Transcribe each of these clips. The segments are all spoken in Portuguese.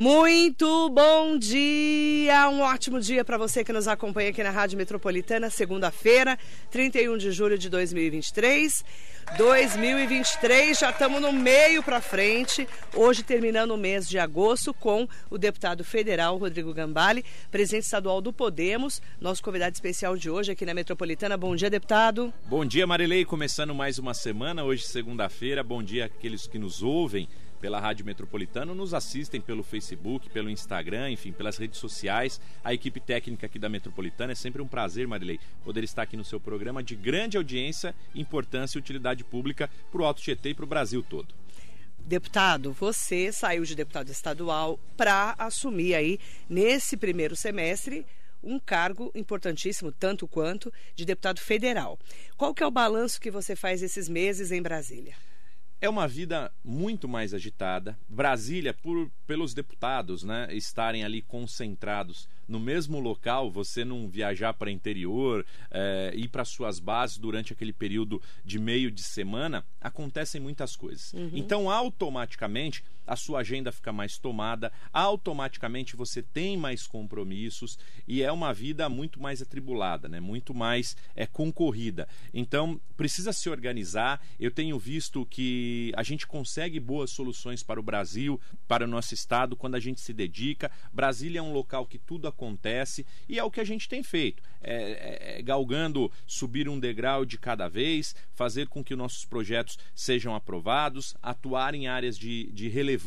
Muito bom dia, um ótimo dia para você que nos acompanha aqui na Rádio Metropolitana, segunda-feira, 31 de julho de 2023. 2023, já estamos no meio para frente. Hoje terminando o mês de agosto com o deputado federal Rodrigo Gambale, presidente estadual do Podemos, nosso convidado especial de hoje aqui na Metropolitana. Bom dia, deputado. Bom dia, Marilei. Começando mais uma semana, hoje segunda-feira. Bom dia àqueles que nos ouvem pela Rádio Metropolitana, nos assistem pelo Facebook, pelo Instagram, enfim, pelas redes sociais. A equipe técnica aqui da Metropolitana é sempre um prazer, Marilei, poder estar aqui no seu programa de grande audiência, importância e utilidade pública para o Alto Tietê e para o Brasil todo. Deputado, você saiu de deputado estadual para assumir aí nesse primeiro semestre um cargo importantíssimo, tanto quanto de deputado federal. Qual que é o balanço que você faz esses meses em Brasília? É uma vida muito mais agitada. Brasília, por, pelos deputados né, estarem ali concentrados no mesmo local, você não viajar para interior, é, ir para suas bases durante aquele período de meio de semana, acontecem muitas coisas. Uhum. Então, automaticamente, a sua agenda fica mais tomada, automaticamente você tem mais compromissos e é uma vida muito mais atribulada, né? muito mais é, concorrida. Então, precisa se organizar. Eu tenho visto que a gente consegue boas soluções para o Brasil, para o nosso estado, quando a gente se dedica. Brasília é um local que tudo acontece e é o que a gente tem feito. É, é, é, galgando subir um degrau de cada vez, fazer com que nossos projetos sejam aprovados, atuar em áreas de, de relevância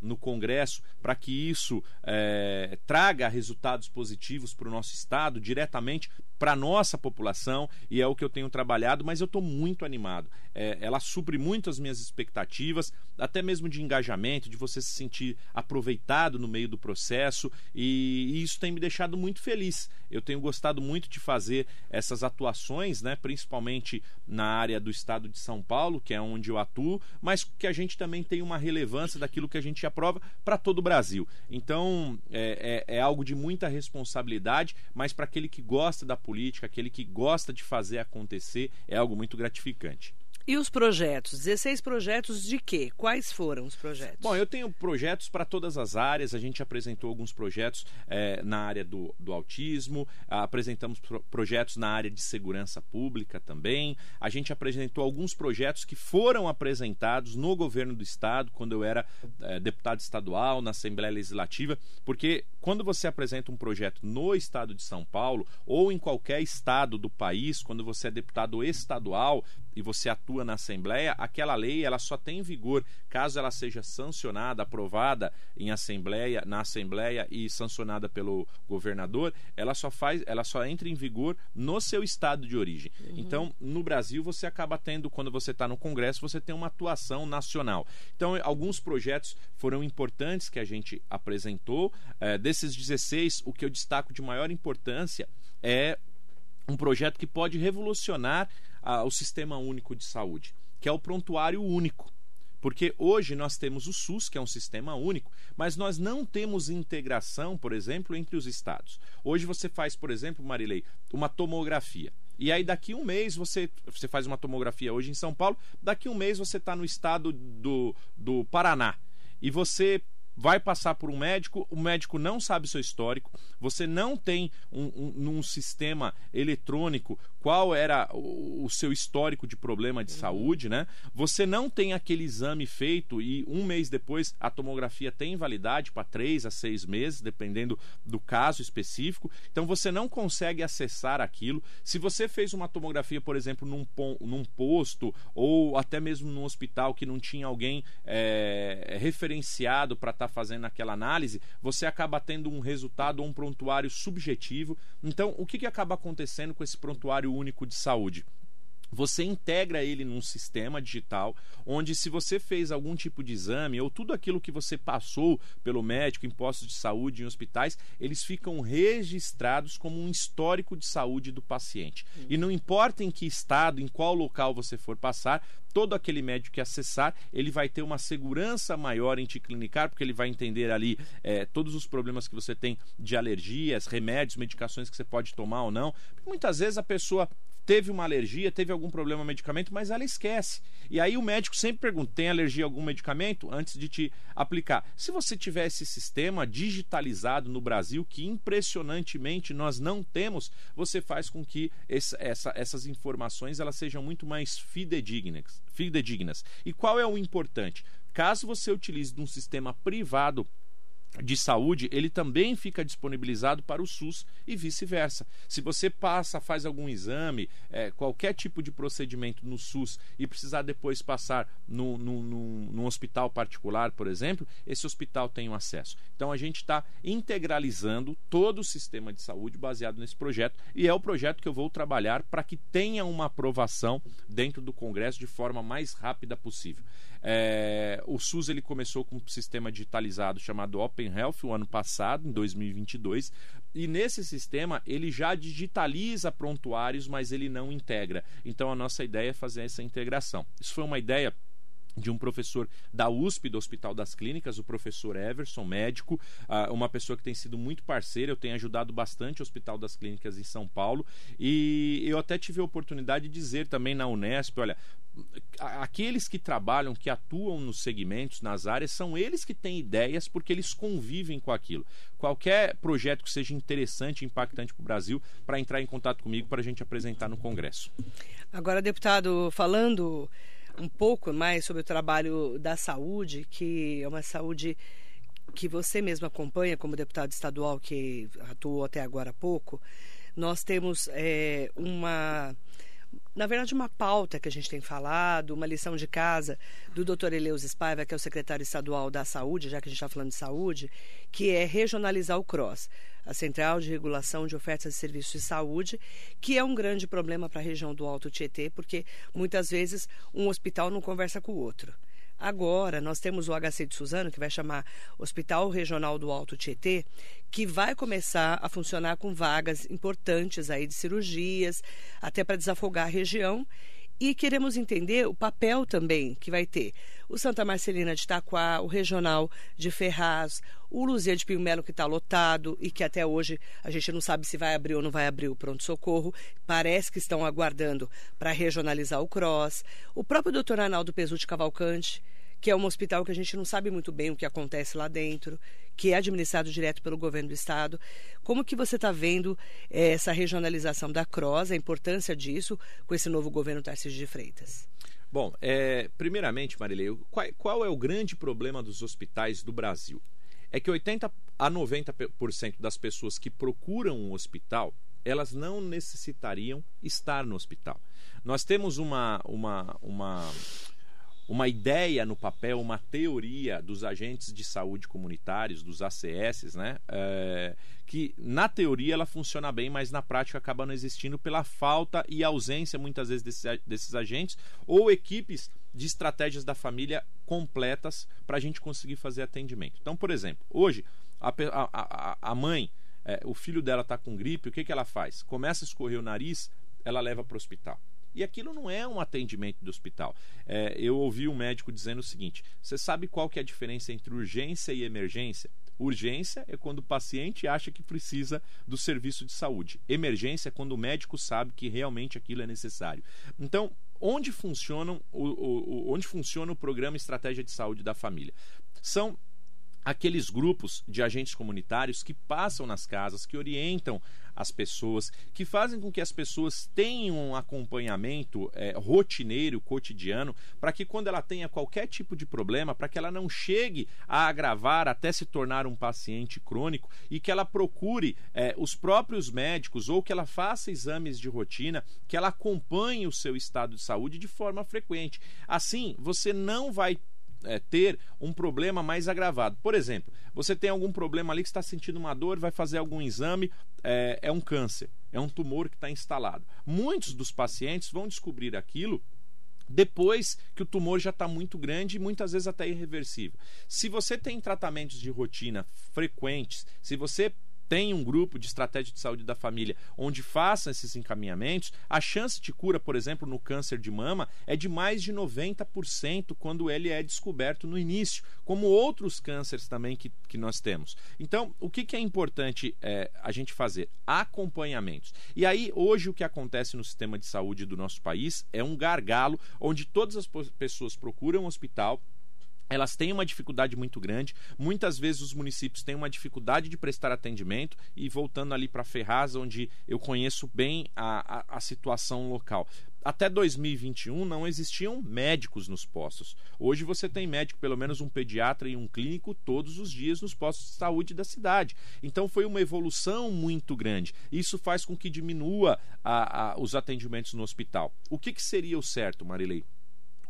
no Congresso para que isso é, traga resultados positivos para o nosso Estado, diretamente para nossa população, e é o que eu tenho trabalhado, mas eu estou muito animado. É, ela supre muito as minhas expectativas, até mesmo de engajamento, de você se sentir aproveitado no meio do processo, e, e isso tem me deixado muito feliz. Eu tenho gostado muito de fazer essas atuações, né, principalmente na área do estado de São Paulo, que é onde eu atuo, mas que a gente também tem uma relevância daquilo que a gente aprova para todo o Brasil. Então é, é, é algo de muita responsabilidade, mas para aquele que gosta da política, aquele que gosta de fazer acontecer, é algo muito gratificante. E os projetos? 16 projetos de quê? Quais foram os projetos? Bom, eu tenho projetos para todas as áreas. A gente apresentou alguns projetos é, na área do, do autismo, apresentamos pro, projetos na área de segurança pública também. A gente apresentou alguns projetos que foram apresentados no governo do estado, quando eu era é, deputado estadual, na Assembleia Legislativa, porque quando você apresenta um projeto no estado de São Paulo ou em qualquer estado do país, quando você é deputado estadual e você atua na Assembleia, aquela lei ela só tem vigor caso ela seja sancionada, aprovada em Assembleia, na Assembleia e sancionada pelo governador, ela só faz, ela só entra em vigor no seu estado de origem. Uhum. Então, no Brasil você acaba tendo, quando você está no Congresso, você tem uma atuação nacional. Então, alguns projetos foram importantes que a gente apresentou. É, desses 16, o que eu destaco de maior importância é um projeto que pode revolucionar ah, o Sistema Único de Saúde, que é o prontuário único. Porque hoje nós temos o SUS, que é um sistema único, mas nós não temos integração, por exemplo, entre os estados. Hoje você faz, por exemplo, Marilei, uma tomografia. E aí daqui um mês você, você faz uma tomografia hoje em São Paulo, daqui um mês você está no estado do, do Paraná. E você vai passar por um médico, o médico não sabe seu histórico, você não tem um, um, num sistema eletrônico qual era o, o, seu histórico de problema de saúde, né? Você não tem aquele exame feito e um mês depois a tomografia tem validade para três a seis meses, dependendo do caso específico. Então você não consegue acessar aquilo. Se você fez uma tomografia, por exemplo, num, num posto ou até mesmo num hospital que não tinha alguém é, referenciado para estar tá fazendo aquela análise, você acaba tendo um resultado ou um prontuário subjetivo. Então, o que, que acaba acontecendo com esse prontuário único de saúde? Você integra ele num sistema digital onde se você fez algum tipo de exame ou tudo aquilo que você passou pelo médico em postos de saúde em hospitais, eles ficam registrados como um histórico de saúde do paciente. Uhum. E não importa em que estado, em qual local você for passar, todo aquele médico que acessar, ele vai ter uma segurança maior em te clinicar, porque ele vai entender ali é, todos os problemas que você tem de alergias, remédios, medicações que você pode tomar ou não. Porque muitas vezes a pessoa teve uma alergia, teve algum problema no medicamento, mas ela esquece. E aí o médico sempre pergunta: tem alergia a algum medicamento? Antes de te aplicar. Se você tiver esse sistema digitalizado no Brasil, que impressionantemente nós não temos, você faz com que esse, essa, essas informações elas sejam muito mais fidedignas, fidedignas. E qual é o importante? Caso você utilize um sistema privado de saúde, ele também fica disponibilizado para o SUS e vice-versa. Se você passa, faz algum exame, é, qualquer tipo de procedimento no SUS e precisar depois passar no, no, no, num hospital particular, por exemplo, esse hospital tem um acesso. Então a gente está integralizando todo o sistema de saúde baseado nesse projeto e é o projeto que eu vou trabalhar para que tenha uma aprovação dentro do Congresso de forma mais rápida possível. É, o SUS ele começou com um sistema digitalizado chamado Open Health o ano passado, em 2022, e nesse sistema ele já digitaliza prontuários, mas ele não integra. Então a nossa ideia é fazer essa integração. Isso foi uma ideia de um professor da USP, do Hospital das Clínicas, o professor Everson, médico, uh, uma pessoa que tem sido muito parceira, eu tenho ajudado bastante o Hospital das Clínicas em São Paulo, e eu até tive a oportunidade de dizer também na Unesp, olha, aqueles que trabalham, que atuam nos segmentos, nas áreas, são eles que têm ideias porque eles convivem com aquilo. Qualquer projeto que seja interessante, impactante para o Brasil, para entrar em contato comigo para a gente apresentar no Congresso. Agora, deputado, falando um pouco mais sobre o trabalho da saúde, que é uma saúde que você mesmo acompanha como deputado estadual que atuou até agora há pouco, nós temos é, uma na verdade, uma pauta que a gente tem falado, uma lição de casa do Dr. Eleus Spaiva, que é o secretário estadual da Saúde, já que a gente está falando de saúde, que é regionalizar o CROSS, a Central de Regulação de Ofertas de Serviços de Saúde, que é um grande problema para a região do Alto Tietê, porque muitas vezes um hospital não conversa com o outro. Agora, nós temos o HC de Suzano, que vai chamar Hospital Regional do Alto Tietê, que vai começar a funcionar com vagas importantes aí de cirurgias, até para desafogar a região. E queremos entender o papel também que vai ter o Santa Marcelina de Itaquá, o Regional de Ferraz, o Luzia de Pio Melo, que está lotado e que até hoje a gente não sabe se vai abrir ou não vai abrir o pronto-socorro. Parece que estão aguardando para regionalizar o CROSS. O próprio doutor Arnaldo Pesutti Cavalcante, que é um hospital que a gente não sabe muito bem o que acontece lá dentro, que é administrado direto pelo governo do estado. Como que você está vendo é, essa regionalização da CROSS, a importância disso com esse novo governo Tarcísio de Freitas? Bom, é, primeiramente, Marilei, qual, qual é o grande problema dos hospitais do Brasil? É que 80 a 90% das pessoas que procuram um hospital, elas não necessitariam estar no hospital. Nós temos uma, uma, uma uma ideia no papel, uma teoria dos agentes de saúde comunitários, dos ACS, né? É, que na teoria ela funciona bem, mas na prática acaba não existindo pela falta e ausência muitas vezes desses, desses agentes ou equipes de estratégias da família completas para a gente conseguir fazer atendimento. Então, por exemplo, hoje a, a, a mãe, é, o filho dela está com gripe, o que, que ela faz? Começa a escorrer o nariz, ela leva para o hospital. E aquilo não é um atendimento do hospital. É, eu ouvi um médico dizendo o seguinte: você sabe qual que é a diferença entre urgência e emergência? Urgência é quando o paciente acha que precisa do serviço de saúde. Emergência é quando o médico sabe que realmente aquilo é necessário. Então, onde, funcionam o, o, onde funciona o programa Estratégia de Saúde da Família? São aqueles grupos de agentes comunitários que passam nas casas, que orientam as pessoas, que fazem com que as pessoas tenham um acompanhamento é, rotineiro, cotidiano, para que quando ela tenha qualquer tipo de problema, para que ela não chegue a agravar até se tornar um paciente crônico e que ela procure é, os próprios médicos ou que ela faça exames de rotina, que ela acompanhe o seu estado de saúde de forma frequente. Assim, você não vai é, ter um problema mais agravado. Por exemplo, você tem algum problema ali que está sentindo uma dor, vai fazer algum exame, é, é um câncer, é um tumor que está instalado. Muitos dos pacientes vão descobrir aquilo depois que o tumor já está muito grande e muitas vezes até irreversível. Se você tem tratamentos de rotina frequentes, se você tem um grupo de estratégia de saúde da família onde faça esses encaminhamentos, a chance de cura, por exemplo, no câncer de mama é de mais de 90% quando ele é descoberto no início, como outros cânceres também que, que nós temos. Então, o que, que é importante é, a gente fazer? Acompanhamentos. E aí, hoje, o que acontece no sistema de saúde do nosso país é um gargalo onde todas as pessoas procuram um hospital elas têm uma dificuldade muito grande. Muitas vezes os municípios têm uma dificuldade de prestar atendimento. E voltando ali para Ferraz, onde eu conheço bem a, a, a, situação local. Até 2021 não existiam médicos nos postos. Hoje você tem médico, pelo menos um pediatra e um clínico, todos os dias nos postos de saúde da cidade. Então foi uma evolução muito grande. Isso faz com que diminua a, os atendimentos no hospital. O que, que seria o certo, Marilei?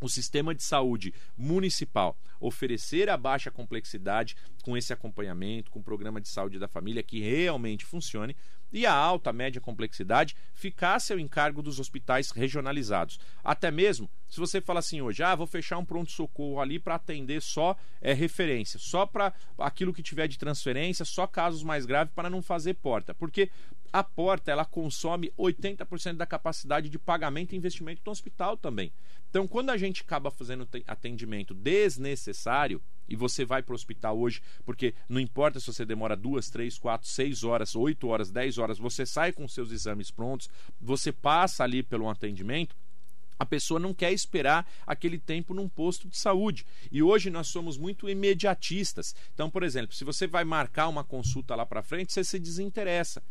O sistema de saúde municipal oferecer a baixa complexidade com esse acompanhamento, com o programa de saúde da família que realmente funcione, e a alta, média complexidade ficasse ao encargo dos hospitais regionalizados. Até mesmo, se você fala assim hoje, ah, vou fechar um pronto-socorro ali para atender só é, referência, só para aquilo que tiver de transferência, só casos mais graves para não fazer porta. Porque a porta ela consome 80% da capacidade de pagamento e investimento do hospital também. Então, quando a gente acaba fazendo atendimento desnecessário, e você vai para o hospital hoje, porque não importa se você demora duas, três, quatro, seis horas, oito horas, dez horas, você sai com seus exames prontos, você passa ali pelo atendimento. A pessoa não quer esperar aquele tempo num posto de saúde. E hoje nós somos muito imediatistas. Então, por exemplo, se você vai marcar uma consulta lá para frente, você se desinteressa.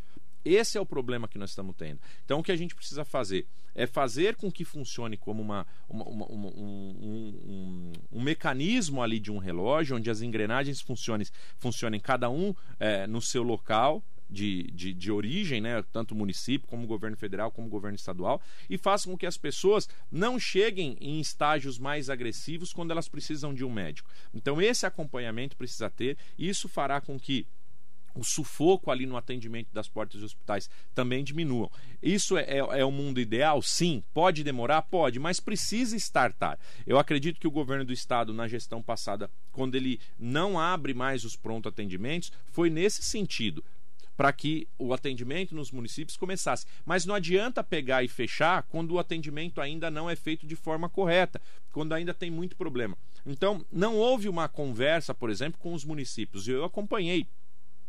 Esse é o problema que nós estamos tendo. Então, o que a gente precisa fazer é fazer com que funcione como uma, uma, uma um, um, mecanismo ali de um relógio, onde as engrenagens funcionem, funcionem cada um é, no seu local, de, de, de, origem, né, tanto município, como governo federal, como governo estadual, e faça com que as pessoas não cheguem em estágios mais agressivos quando elas precisam de um médico. Então, esse acompanhamento precisa ter, e isso fará com que o sufoco ali no atendimento das portas dos hospitais também diminuam. Isso é, é, é, o mundo ideal? Sim. Pode demorar? Pode, mas precisa estartar. Eu acredito que o governo do estado, na gestão passada, quando ele não abre mais os pronto atendimentos, foi nesse sentido para que o atendimento nos municípios começasse. Mas não adianta pegar e fechar quando o atendimento ainda não é feito de forma correta, quando ainda tem muito problema. Então, não houve uma conversa, por exemplo, com os municípios. Eu acompanhei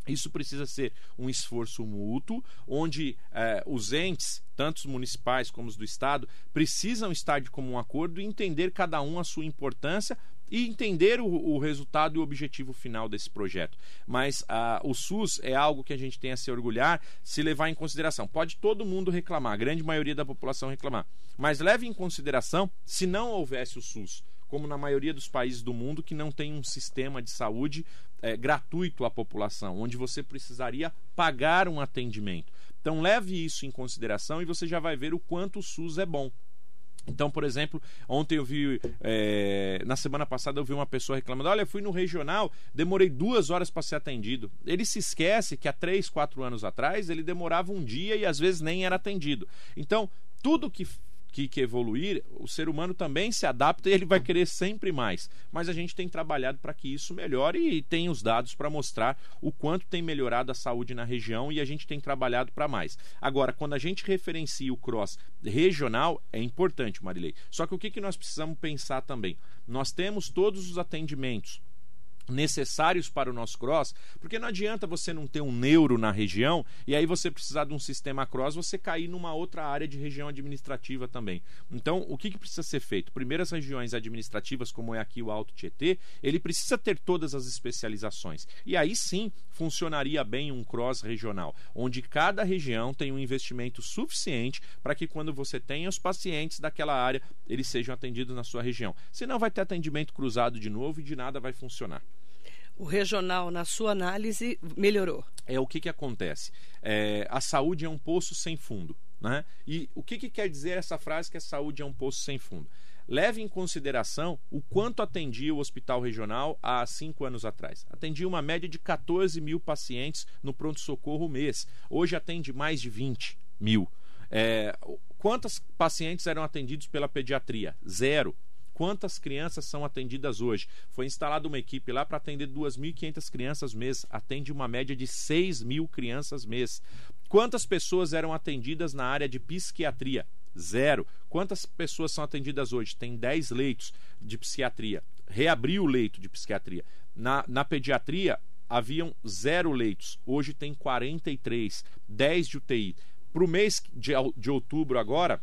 isso precisa ser um esforço mútuo, onde eh, os entes, tanto os municipais como os do Estado, precisam estar de comum acordo e entender cada um a sua importância e entender o, o resultado e o objetivo final desse projeto. Mas o SUS é algo que a gente tem a se orgulhar, se levar em consideração. Pode todo mundo reclamar, a grande maioria da população reclamar, mas leve em consideração se não houvesse o SUS como na maioria dos países do mundo que não tem um sistema de saúde é, gratuito à população, onde você precisaria pagar um atendimento. Então leve isso em consideração e você já vai ver o quanto o SUS é bom. Então, por exemplo, ontem eu vi, é, na semana passada eu vi uma pessoa reclamando: olha, fui no regional, demorei duas horas para ser atendido. Ele se esquece que há três, quatro anos atrás ele demorava um dia e às vezes nem era atendido. Então, tudo que que, que evoluir, o ser humano também se adapta e ele vai querer sempre mais. Mas a gente tem trabalhado para que isso melhore e tem os dados para mostrar o quanto tem melhorado a saúde na região e a gente tem trabalhado para mais. Agora, quando a gente referencia o cross regional, é importante, Marilei. Só que o que, que nós precisamos pensar também? Nós temos todos os atendimentos necessários para o nosso cross, porque não adianta você não ter um neuro na região e aí você precisar de um sistema cross, você cair numa outra área de região administrativa também. Então, o que, que precisa ser feito? Primeiro, as regiões administrativas, como é aqui o Alto Tietê, ele precisa ter todas as especializações. E aí sim funcionaria bem um cross regional, onde cada região tem um investimento suficiente para que quando você tenha os pacientes daquela área, eles sejam atendidos na sua região. Senão vai ter atendimento cruzado de novo e de nada vai funcionar o regional, na sua análise, melhorou? É o que, que acontece. É, a saúde é um poço sem fundo. Né? E o que, que quer dizer essa frase que a saúde é um poço sem fundo? Leve em consideração o quanto atendia o hospital regional há cinco anos atrás. Atendia uma média de 14 mil pacientes no pronto-socorro mês. Hoje atende mais de 20 mil. É, quantos pacientes eram atendidos pela pediatria? Zero. quantas crianças são atendidas hoje. Foi instalada uma equipe lá para atender 2.500 crianças mês, atende uma média de 6 mil crianças mês. Quantas pessoas eram atendidas na área de psiquiatria? Zero. Quantas pessoas são atendidas hoje? Tem 10 leitos de psiquiatria. Reabriu o leito de psiquiatria. Na, na pediatria, haviam zero leitos. Hoje tem 43, 10 de UTI. Para o mês de, de outubro agora,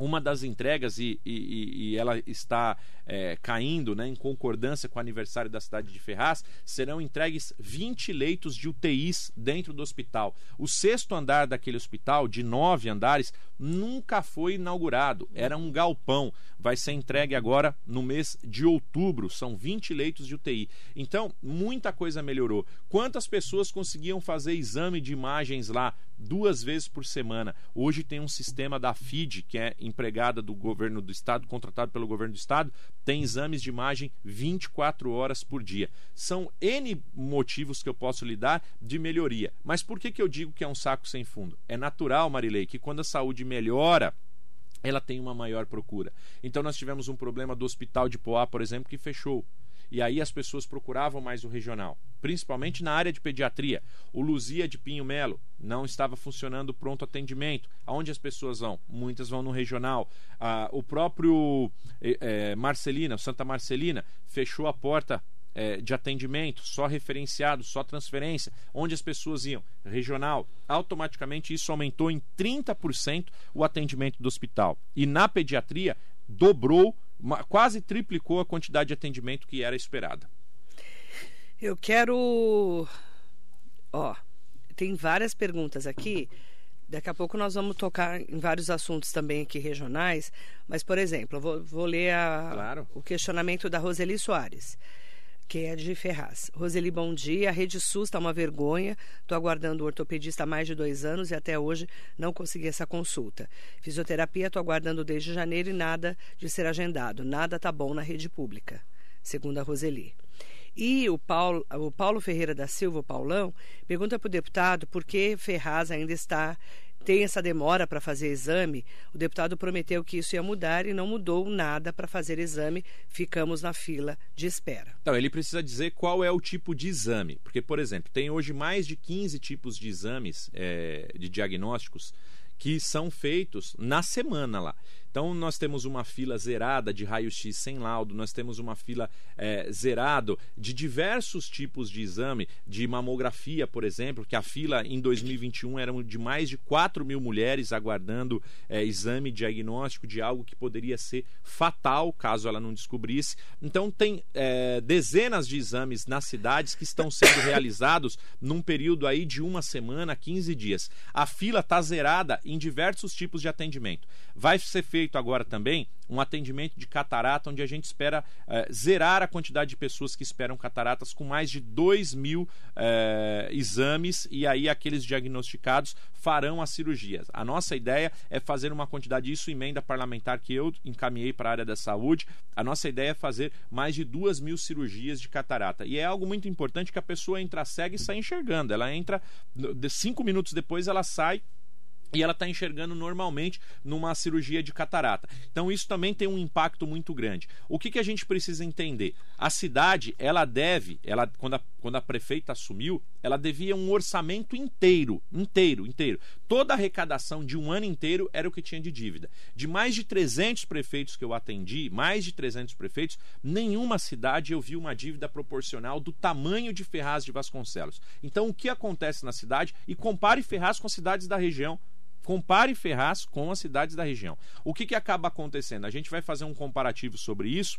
uma das entregas e, e, e ela está é, caindo né, em concordância com o aniversário da cidade de Ferraz, serão entregues 20 leitos de UTIs dentro do hospital. O sexto andar daquele hospital, de nove andares, nunca foi inaugurado. Era um galpão. Vai ser entregue agora no mês de outubro. São 20 leitos de UTI. Então, muita coisa melhorou. Quantas pessoas conseguiam fazer exame de imagens lá duas vezes por semana? Hoje tem um sistema da FID, que é empregada do governo do estado, contratado pelo governo do estado, tem exames de imagem 24 horas por dia. São N motivos que eu posso lhe dar de melhoria. Mas por que, que eu digo que é um saco sem fundo? É natural, Marilei, que quando a saúde melhora, ela tem uma maior procura. Então nós tivemos um problema do hospital de Poá, por exemplo, que fechou. E aí as pessoas procuravam mais o regional, principalmente na área de pediatria. O Luzia de Pinho Melo não estava funcionando pronto atendimento. Aonde as pessoas vão? Muitas vão no regional. Ah, o próprio é, Marcelina, Santa Marcelina, fechou a porta é, de atendimento, só referenciado, só transferência, onde as pessoas iam regional, automaticamente isso aumentou em 30% o atendimento do hospital. E na pediatria dobrou quase triplicou a quantidade de atendimento que era esperada. Eu quero. Ó, tem várias perguntas aqui. Daqui a pouco nós vamos tocar em vários assuntos também aqui regionais. Mas, por exemplo, eu vou, vou ler a, claro. o questionamento da Roseli Soares de Ferraz. Roseli, bom dia. A Rede SUS está uma vergonha. Estou aguardando o ortopedista há mais de dois anos e até hoje não consegui essa consulta. Fisioterapia estou aguardando desde janeiro e nada de ser agendado. Nada está bom na rede pública, segundo a Roseli. E o Paulo, o Paulo Ferreira da Silva, o Paulão, pergunta para o deputado por que Ferraz ainda está tem essa demora para fazer exame, o deputado prometeu que isso ia mudar e não mudou nada para fazer exame, ficamos na fila de espera. Então, ele precisa dizer qual é o tipo de exame, porque, por exemplo, tem hoje mais de 15 tipos de exames é, de diagnósticos que são feitos na semana lá. Então, nós temos uma fila zerada de raio-x sem laudo, nós temos uma fila é, zerado de diversos tipos de exame, de mamografia, por exemplo, que a fila em 2021 era de mais de 4 mil mulheres aguardando é, exame diagnóstico de algo que poderia ser fatal caso ela não descobrisse. Então, tem é, dezenas de exames nas cidades que estão sendo realizados num período aí de uma semana, 15 dias. A fila está zerada em diversos tipos de atendimento. Vai ser feito feito agora também um atendimento de catarata, onde a gente espera eh, zerar a quantidade de pessoas que esperam cataratas com mais de 2 mil eh, exames e aí aqueles diagnosticados farão as cirurgias. A nossa ideia é fazer uma quantidade, isso emenda parlamentar que eu encaminhei para a área da saúde. A nossa ideia é fazer mais de 2 mil cirurgias de catarata. E é algo muito importante que a pessoa entra cega e sai enxergando. Ela entra, cinco minutos depois ela sai e ela está enxergando normalmente numa cirurgia de catarata. Então isso também tem um impacto muito grande. O que, que a gente precisa entender? A cidade, ela deve, ela quando a, quando a prefeita assumiu, ela devia um orçamento inteiro, inteiro, inteiro. Toda a arrecadação de um ano inteiro era o que tinha de dívida. De mais de 300 prefeitos que eu atendi, mais de 300 prefeitos, nenhuma cidade eu vi uma dívida proporcional do tamanho de Ferraz de Vasconcelos. Então o que acontece na cidade e compare Ferraz com as cidades da região Compare Ferraz com as cidades da região. O que, que acaba acontecendo? A gente vai fazer um comparativo sobre isso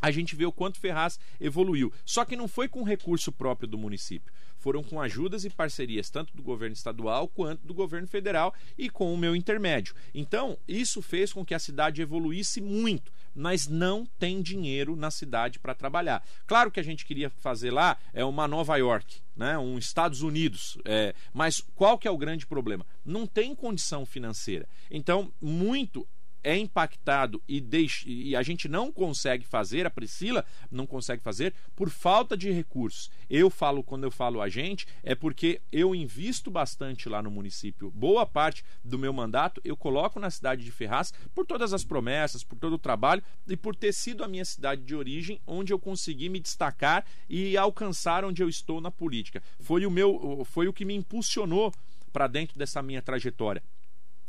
a gente vê o quanto Ferraz evoluiu. Só que não foi com recurso próprio do município. Foram com ajudas e parcerias tanto do governo estadual quanto do governo federal e com o meu intermédio. Então, isso fez com que a cidade evoluísse muito, mas não tem dinheiro na cidade para trabalhar. Claro que a gente queria fazer lá é uma Nova York, né, um Estados Unidos. É, mas qual que é o grande problema? Não tem condição financeira. Então, muito é impactado e, e a gente não consegue fazer, a Priscila não consegue fazer, por falta de recursos. Eu falo, quando eu falo a gente, é porque eu invisto bastante lá no município. Boa parte do meu mandato eu coloco na cidade de Ferraz por todas as promessas, por todo o trabalho e por ter sido a minha cidade de origem onde eu consegui me destacar e alcançar onde eu estou na política. Foi o meu, foi o que me impulsionou para dentro dessa minha trajetória.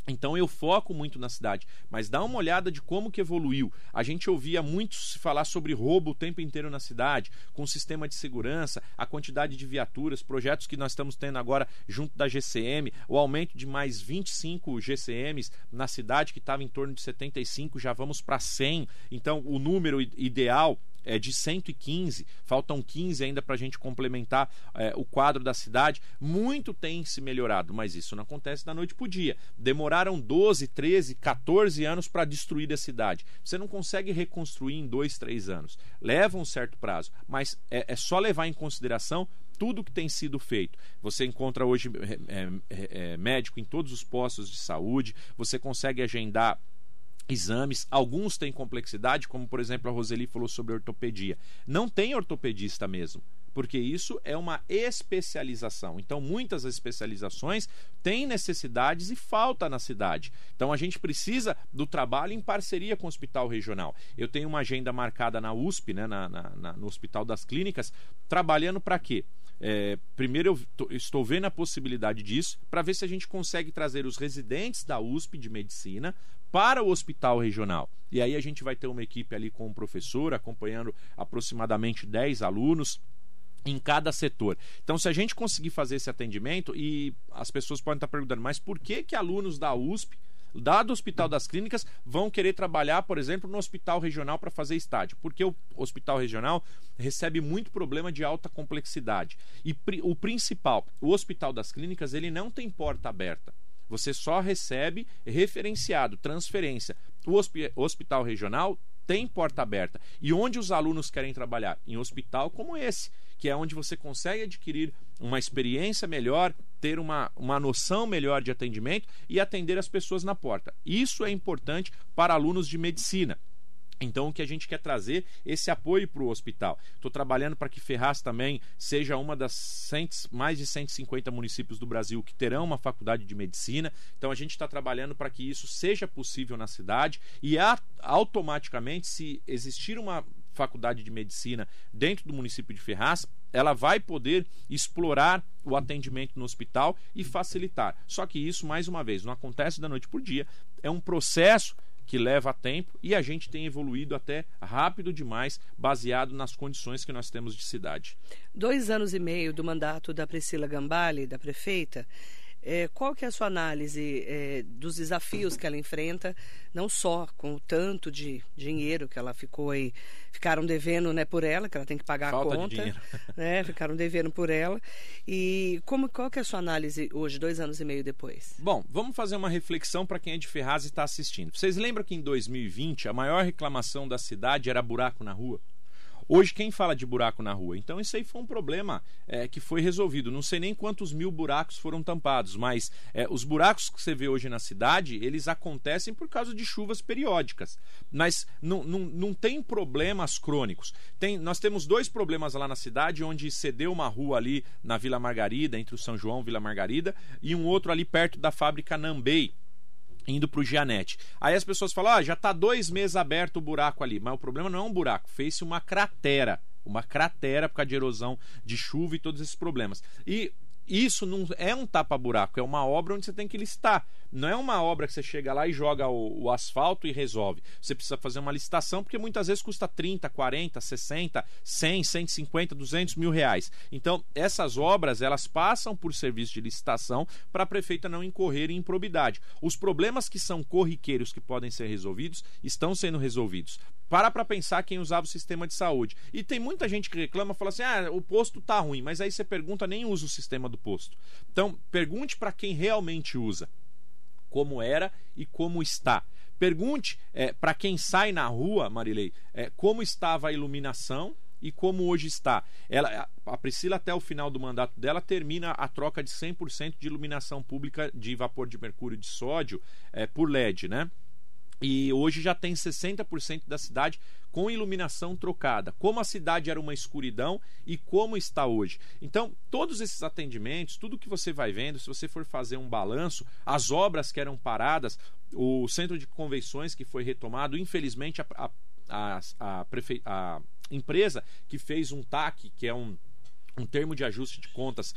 Então eu foco muito na cidade, mas dá uma olhada de como que evoluiu. A gente ouvia muito se falar sobre roubo o tempo inteiro na cidade, com o sistema de segurança, a quantidade de viaturas, projetos que nós estamos tendo agora junto da GCM, o aumento de mais 25 GCMs na cidade que estava em torno de 75, já vamos para 100. Então o número ideal é de 115, faltam 15 ainda para a gente complementar é, o quadro da cidade. Muito tem se melhorado, mas isso não acontece da noite para o dia. Demoraram 12, 13, 14 anos para destruir a cidade. Você não consegue reconstruir em dois, três anos. Leva um certo prazo, mas é, é só levar em consideração tudo que tem sido feito. Você encontra hoje é, é, é médico em todos os postos de saúde, você consegue agendar exames, alguns têm complexidade, como por exemplo a Roseli falou sobre ortopedia. Não tem ortopedista mesmo, porque isso é uma especialização. Então, muitas especializações têm necessidades e falta na cidade. Então, a gente precisa do trabalho em parceria com o hospital regional. Eu tenho uma agenda marcada na USP, né, na, na, na no Hospital das Clínicas, trabalhando para quê? É, primeiro, eu estou vendo a possibilidade disso para ver se a gente consegue trazer os residentes da USP de medicina para o hospital regional. E aí a gente vai ter uma equipe ali com um professor acompanhando aproximadamente 10 alunos em cada setor. Então, se a gente conseguir fazer esse atendimento, e as pessoas podem estar perguntando, mas por que, que alunos da USP, dado o Hospital das Clínicas, vão querer trabalhar, por exemplo, no Hospital Regional para fazer estádio? Porque o Hospital Regional recebe muito problema de alta complexidade. E o principal, o Hospital das Clínicas, ele não tem porta aberta. Você só recebe referenciado, transferência. O hospital regional tem porta aberta. E onde os alunos querem trabalhar? Em hospital como esse, que é onde você consegue adquirir uma experiência melhor, ter uma, uma noção melhor de atendimento e atender as pessoas na porta. Isso é importante para alunos de medicina. Então, o que a gente quer trazer esse apoio para o hospital. Estou trabalhando para que Ferraz também seja uma das cento, mais de 150 municípios do Brasil que terão uma faculdade de medicina. Então, a gente está trabalhando para que isso seja possível na cidade e a, automaticamente, se existir uma faculdade de medicina dentro do município de Ferraz, ela vai poder explorar o atendimento no hospital e facilitar. Só que isso, mais uma vez, não acontece da noite por dia, é um processo que leva tempo e a gente tem evoluído até rápido demais, baseado nas condições que nós temos de cidade. Dois anos e meio do mandato da Priscila Gambale, da prefeita, é, qual que é a sua análise é, dos desafios que ela enfrenta, não só com o tanto de dinheiro que ela ficou aí, ficaram devendo né, por ela, que ela tem que pagar Falta a conta, né, ficaram devendo por ela. E como, qual que é a sua análise hoje, dois anos e meio depois? Bom, vamos fazer uma reflexão para quem é de Ferraz e está assistindo. Vocês lembram que em 2020 a maior reclamação da cidade era buraco na rua? Hoje, quem fala de buraco na rua? Então, isso aí foi um problema é, que foi resolvido. Não sei nem quantos mil buracos foram tampados, mas é, os buracos que você vê hoje na cidade, eles acontecem por causa de chuvas periódicas. Mas não, não, não tem problemas crônicos. Tem, nós temos dois problemas lá na cidade, onde cedeu uma rua ali na Vila Margarida, entre o São João e Vila Margarida, e um outro ali perto da fábrica Nambei indo para o Gianete. Aí as pessoas falam, ah, já está dois meses aberto o buraco ali. Mas o problema não é um buraco, fez-se uma cratera. Uma cratera por causa de erosão de chuva e todos esses problemas. E isso não é um tapa-buraco, é uma obra onde você tem que listar. Não é uma obra que você chega lá e joga o, o, asfalto e resolve. Você precisa fazer uma licitação, porque muitas vezes custa 30, 40, 60, 100, 150, 200 mil reais. Então, essas obras, elas passam por serviço de licitação para a prefeita não incorrer em improbidade. Os problemas que são corriqueiros que podem ser resolvidos, estão sendo resolvidos. Para para pensar quem usava o sistema de saúde. E tem muita gente que reclama, fala assim: ah, o posto tá ruim, mas aí você pergunta, nem usa o sistema do posto. Então, pergunte para quem realmente usa como era e como está. Pergunte é, para quem sai na rua, Marilei, é, como estava a iluminação e como hoje está. Ela, a Priscila, até o final do mandato dela, termina a troca de 100% de iluminação pública de vapor de mercúrio de sódio é, por LED, né? E hoje já tem 60% da cidade com iluminação trocada. Como a cidade era uma escuridão e como está hoje. Então, todos esses atendimentos, tudo que você vai vendo, se você for fazer um balanço, as obras que eram paradas, o centro de convenções que foi retomado, infelizmente a, a, a, prefe... a empresa que fez um TAC, que é um, um termo de ajuste de contas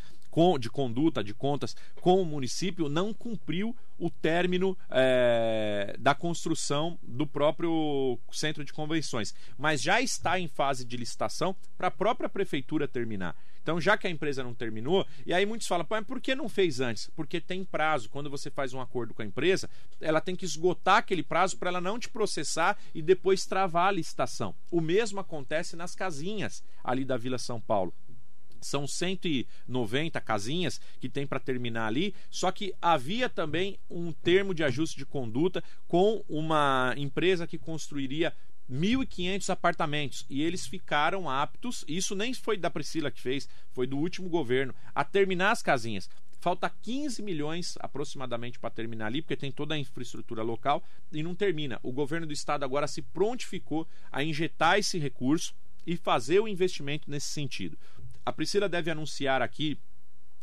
de conduta de contas com o município não cumpriu o término é, da construção do próprio centro de convenções, mas já está em fase de licitação para a própria prefeitura terminar. Então, já que a empresa não terminou, e aí muitos falam, mas por que não fez antes? Porque tem prazo. Quando você faz um acordo com a empresa, ela tem que esgotar aquele prazo para ela não te processar e depois travar a licitação. O mesmo acontece nas casinhas ali da Vila São Paulo. São 190 casinhas que tem para terminar ali, só que havia também um termo de ajuste de conduta com uma empresa que construiria 1.500 apartamentos e eles ficaram aptos. Isso nem foi da Priscila que fez, foi do último governo a terminar as casinhas. Falta 15 milhões aproximadamente para terminar ali, porque tem toda a infraestrutura local e não termina. O governo do estado agora se prontificou a injetar esse recurso e fazer o investimento nesse sentido. A Priscila deve anunciar aqui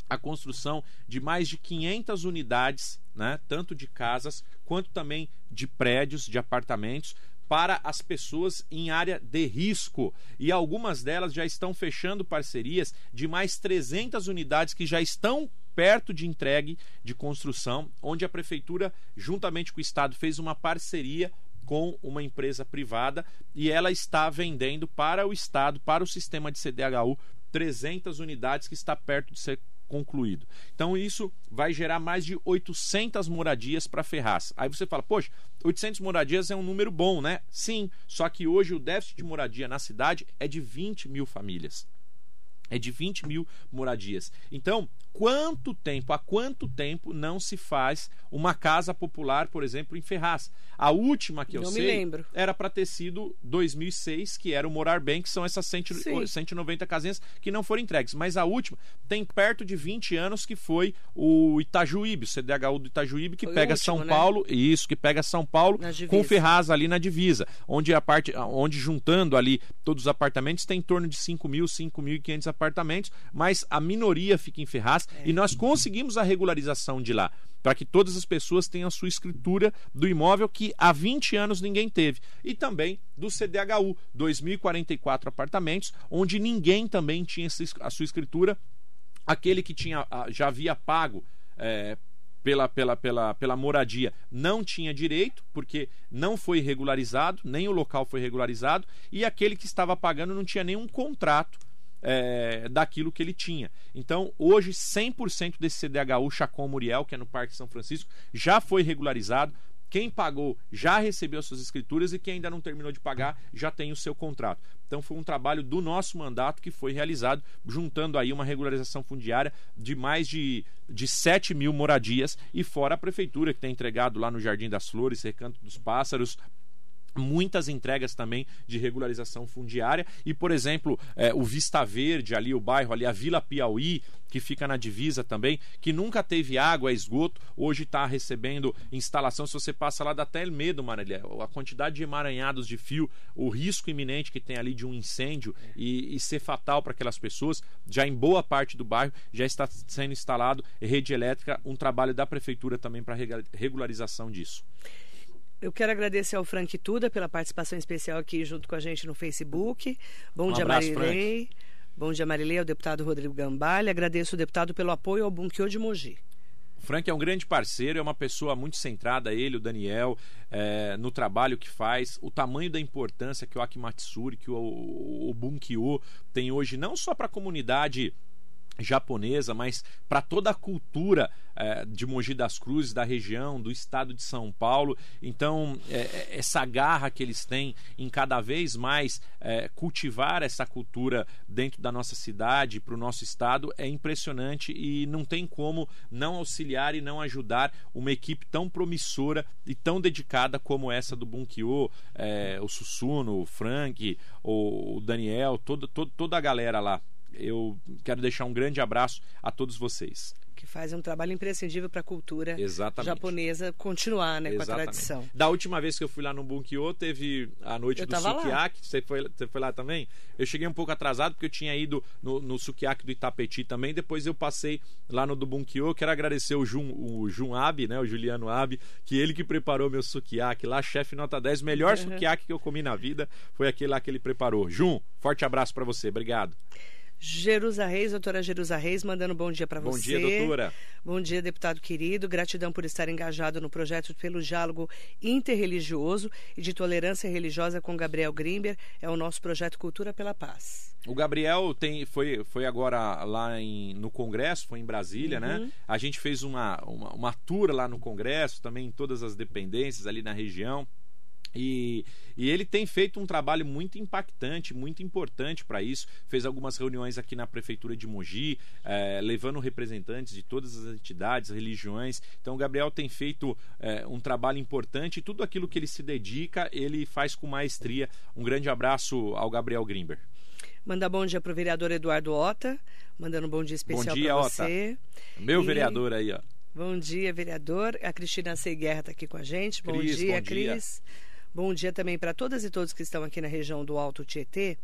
a construção de mais de 500 unidades, né, tanto de casas quanto também de prédios, de apartamentos, para as pessoas em área de risco. E algumas delas já estão fechando parcerias de mais 300 unidades que já estão perto de entregue de construção, onde a prefeitura, juntamente com o Estado, fez uma parceria com uma empresa privada e ela está vendendo para o Estado, para o sistema de CDHU, 300 unidades que está perto de ser concluído. Então isso vai gerar mais de 800 moradias para Ferraz. Aí você fala, poxa, 800 moradias é um número bom, né? Sim, só que hoje o déficit de moradia na cidade é de 20 mil famílias. É de 20 mil moradias. Então, quanto tempo, há quanto tempo não se faz uma casa popular, por exemplo, em Ferraz? A última que eu não sei era para ter sido 2006, que era o Morar Bem, que são essas 100, 190 casinhas que não foram entregues. Mas a última tem perto de 20 anos que foi o Itajuíbe, o CDHU do Itajuíbe, que foi pega último, São né? Paulo, isso, que pega São Paulo com Ferraz ali na divisa, onde a parte, onde juntando ali todos os apartamentos tem em torno de 5 mil, 5.500 apartamentos, mas a minoria fica em Ferraz é. e nós conseguimos a regularização de lá para que todas as pessoas tenham a sua escritura do imóvel que há 20 anos ninguém teve. E também do CDHU, 2.044 apartamentos, onde ninguém também tinha a sua escritura. Aquele que tinha, já havia pago é, pela, pela, pela, pela moradia não tinha direito, porque não foi regularizado, nem o local foi regularizado, e aquele que estava pagando não tinha nenhum contrato é, daquilo que ele tinha. Então, hoje, 100% desse CDHU Chacon Muriel, que é no Parque São Francisco, já foi regularizado. Quem pagou já recebeu suas escrituras e quem ainda não terminou de pagar já tem o seu contrato. Então foi um trabalho do nosso mandato que foi realizado, juntando aí uma regularização fundiária de mais de, de 7 mil moradias e fora a prefeitura que tem entregado lá no Jardim das Flores, Recanto dos Pássaros, muitas entregas também de regularização fundiária. E por exemplo é, o Vista Verde ali o bairro ali a Vila Piauí que fica na divisa também que nunca teve água esgoto hoje está recebendo instalação. Se você passa lá dá até medo Marília. A quantidade de emaranhados de fio o risco iminente que tem ali de um incêndio e, e ser fatal para aquelas pessoas já em boa parte do bairro já está sendo instalado rede elétrica um trabalho da prefeitura também para regularização disso eu quero agradecer ao Frank Tuda pela participação especial aqui junto com a gente no Facebook. Bom um dia, abraço, Marilei. Frank. Bom dia, Marilei, ao deputado Rodrigo Gambalha. Agradeço o deputado pelo apoio ao Bunkiô de Mogi. O Frank é um grande parceiro, é uma pessoa muito centrada, ele, o Daniel, é, no trabalho que faz, o tamanho da importância que o Akimatsuri, que o, o, o Bunkyo tem hoje, não só para a comunidade japonesa, mas para toda a cultura é, de Mogi das Cruzes, da região, do estado de São Paulo. Então, é, é essa garra que eles têm em cada vez mais cultivar essa cultura dentro da nossa cidade, para o nosso estado, é impressionante e não tem como não auxiliar e não ajudar uma equipe tão promissora e tão dedicada como essa do Bunkyo, o Sussuno, o Frank, o Daniel, todo, todo, toda a galera lá eu quero deixar um grande abraço a todos vocês que faz um trabalho imprescindível para a cultura Exatamente. japonesa continuar né, com a tradição. Da última vez que eu fui lá no Bunkyo, teve a noite eu do Sukiyaki. Você foi, você foi lá também? Eu cheguei um pouco atrasado porque eu tinha ido no, no Sukiyaki do Itapeti também. Depois eu passei lá no do Bunkyo. Quero agradecer o Jun, o Jun Abe, né, o Juliano Abe, que ele que preparou meu Sukiyaki lá, chefe nota 10. Melhor uhum. Sukiyaki que eu comi na vida foi aquele lá que ele preparou. Jun, forte abraço para você. Obrigado. Jerusa Reis, doutora Jerusa Reis, mandando um bom dia para você. Bom dia, doutora. Bom dia, deputado querido. Gratidão por estar engajado no projeto pelo diálogo interreligioso e de tolerância religiosa com Gabriel Grimber. É o nosso projeto Cultura pela Paz. O Gabriel tem, foi, foi agora lá em, no Congresso, foi em Brasília, né? uhum. né? A gente fez uma, uma, uma tour lá no Congresso, também em todas as dependências ali na região. E, e, ele tem feito um trabalho muito impactante, muito importante para isso. Fez algumas reuniões aqui na prefeitura de Mogi, eh, levando representantes de todas as entidades, religiões. Então, o Gabriel tem feito eh, um trabalho importante e tudo aquilo que ele se dedica, ele faz com maestria. Um grande abraço ao Gabriel Grimber. Mandar bom dia para o vereador Eduardo Ota, mandando um bom dia especial para você. Meu e... vereador aí, ó. Bom dia, vereador. A Cristina Seguerra está aqui com a gente. Bom Cris, dia, bom Cris. Dia. Bom dia também para todas e todos que estão aqui na região do Alto Tietê.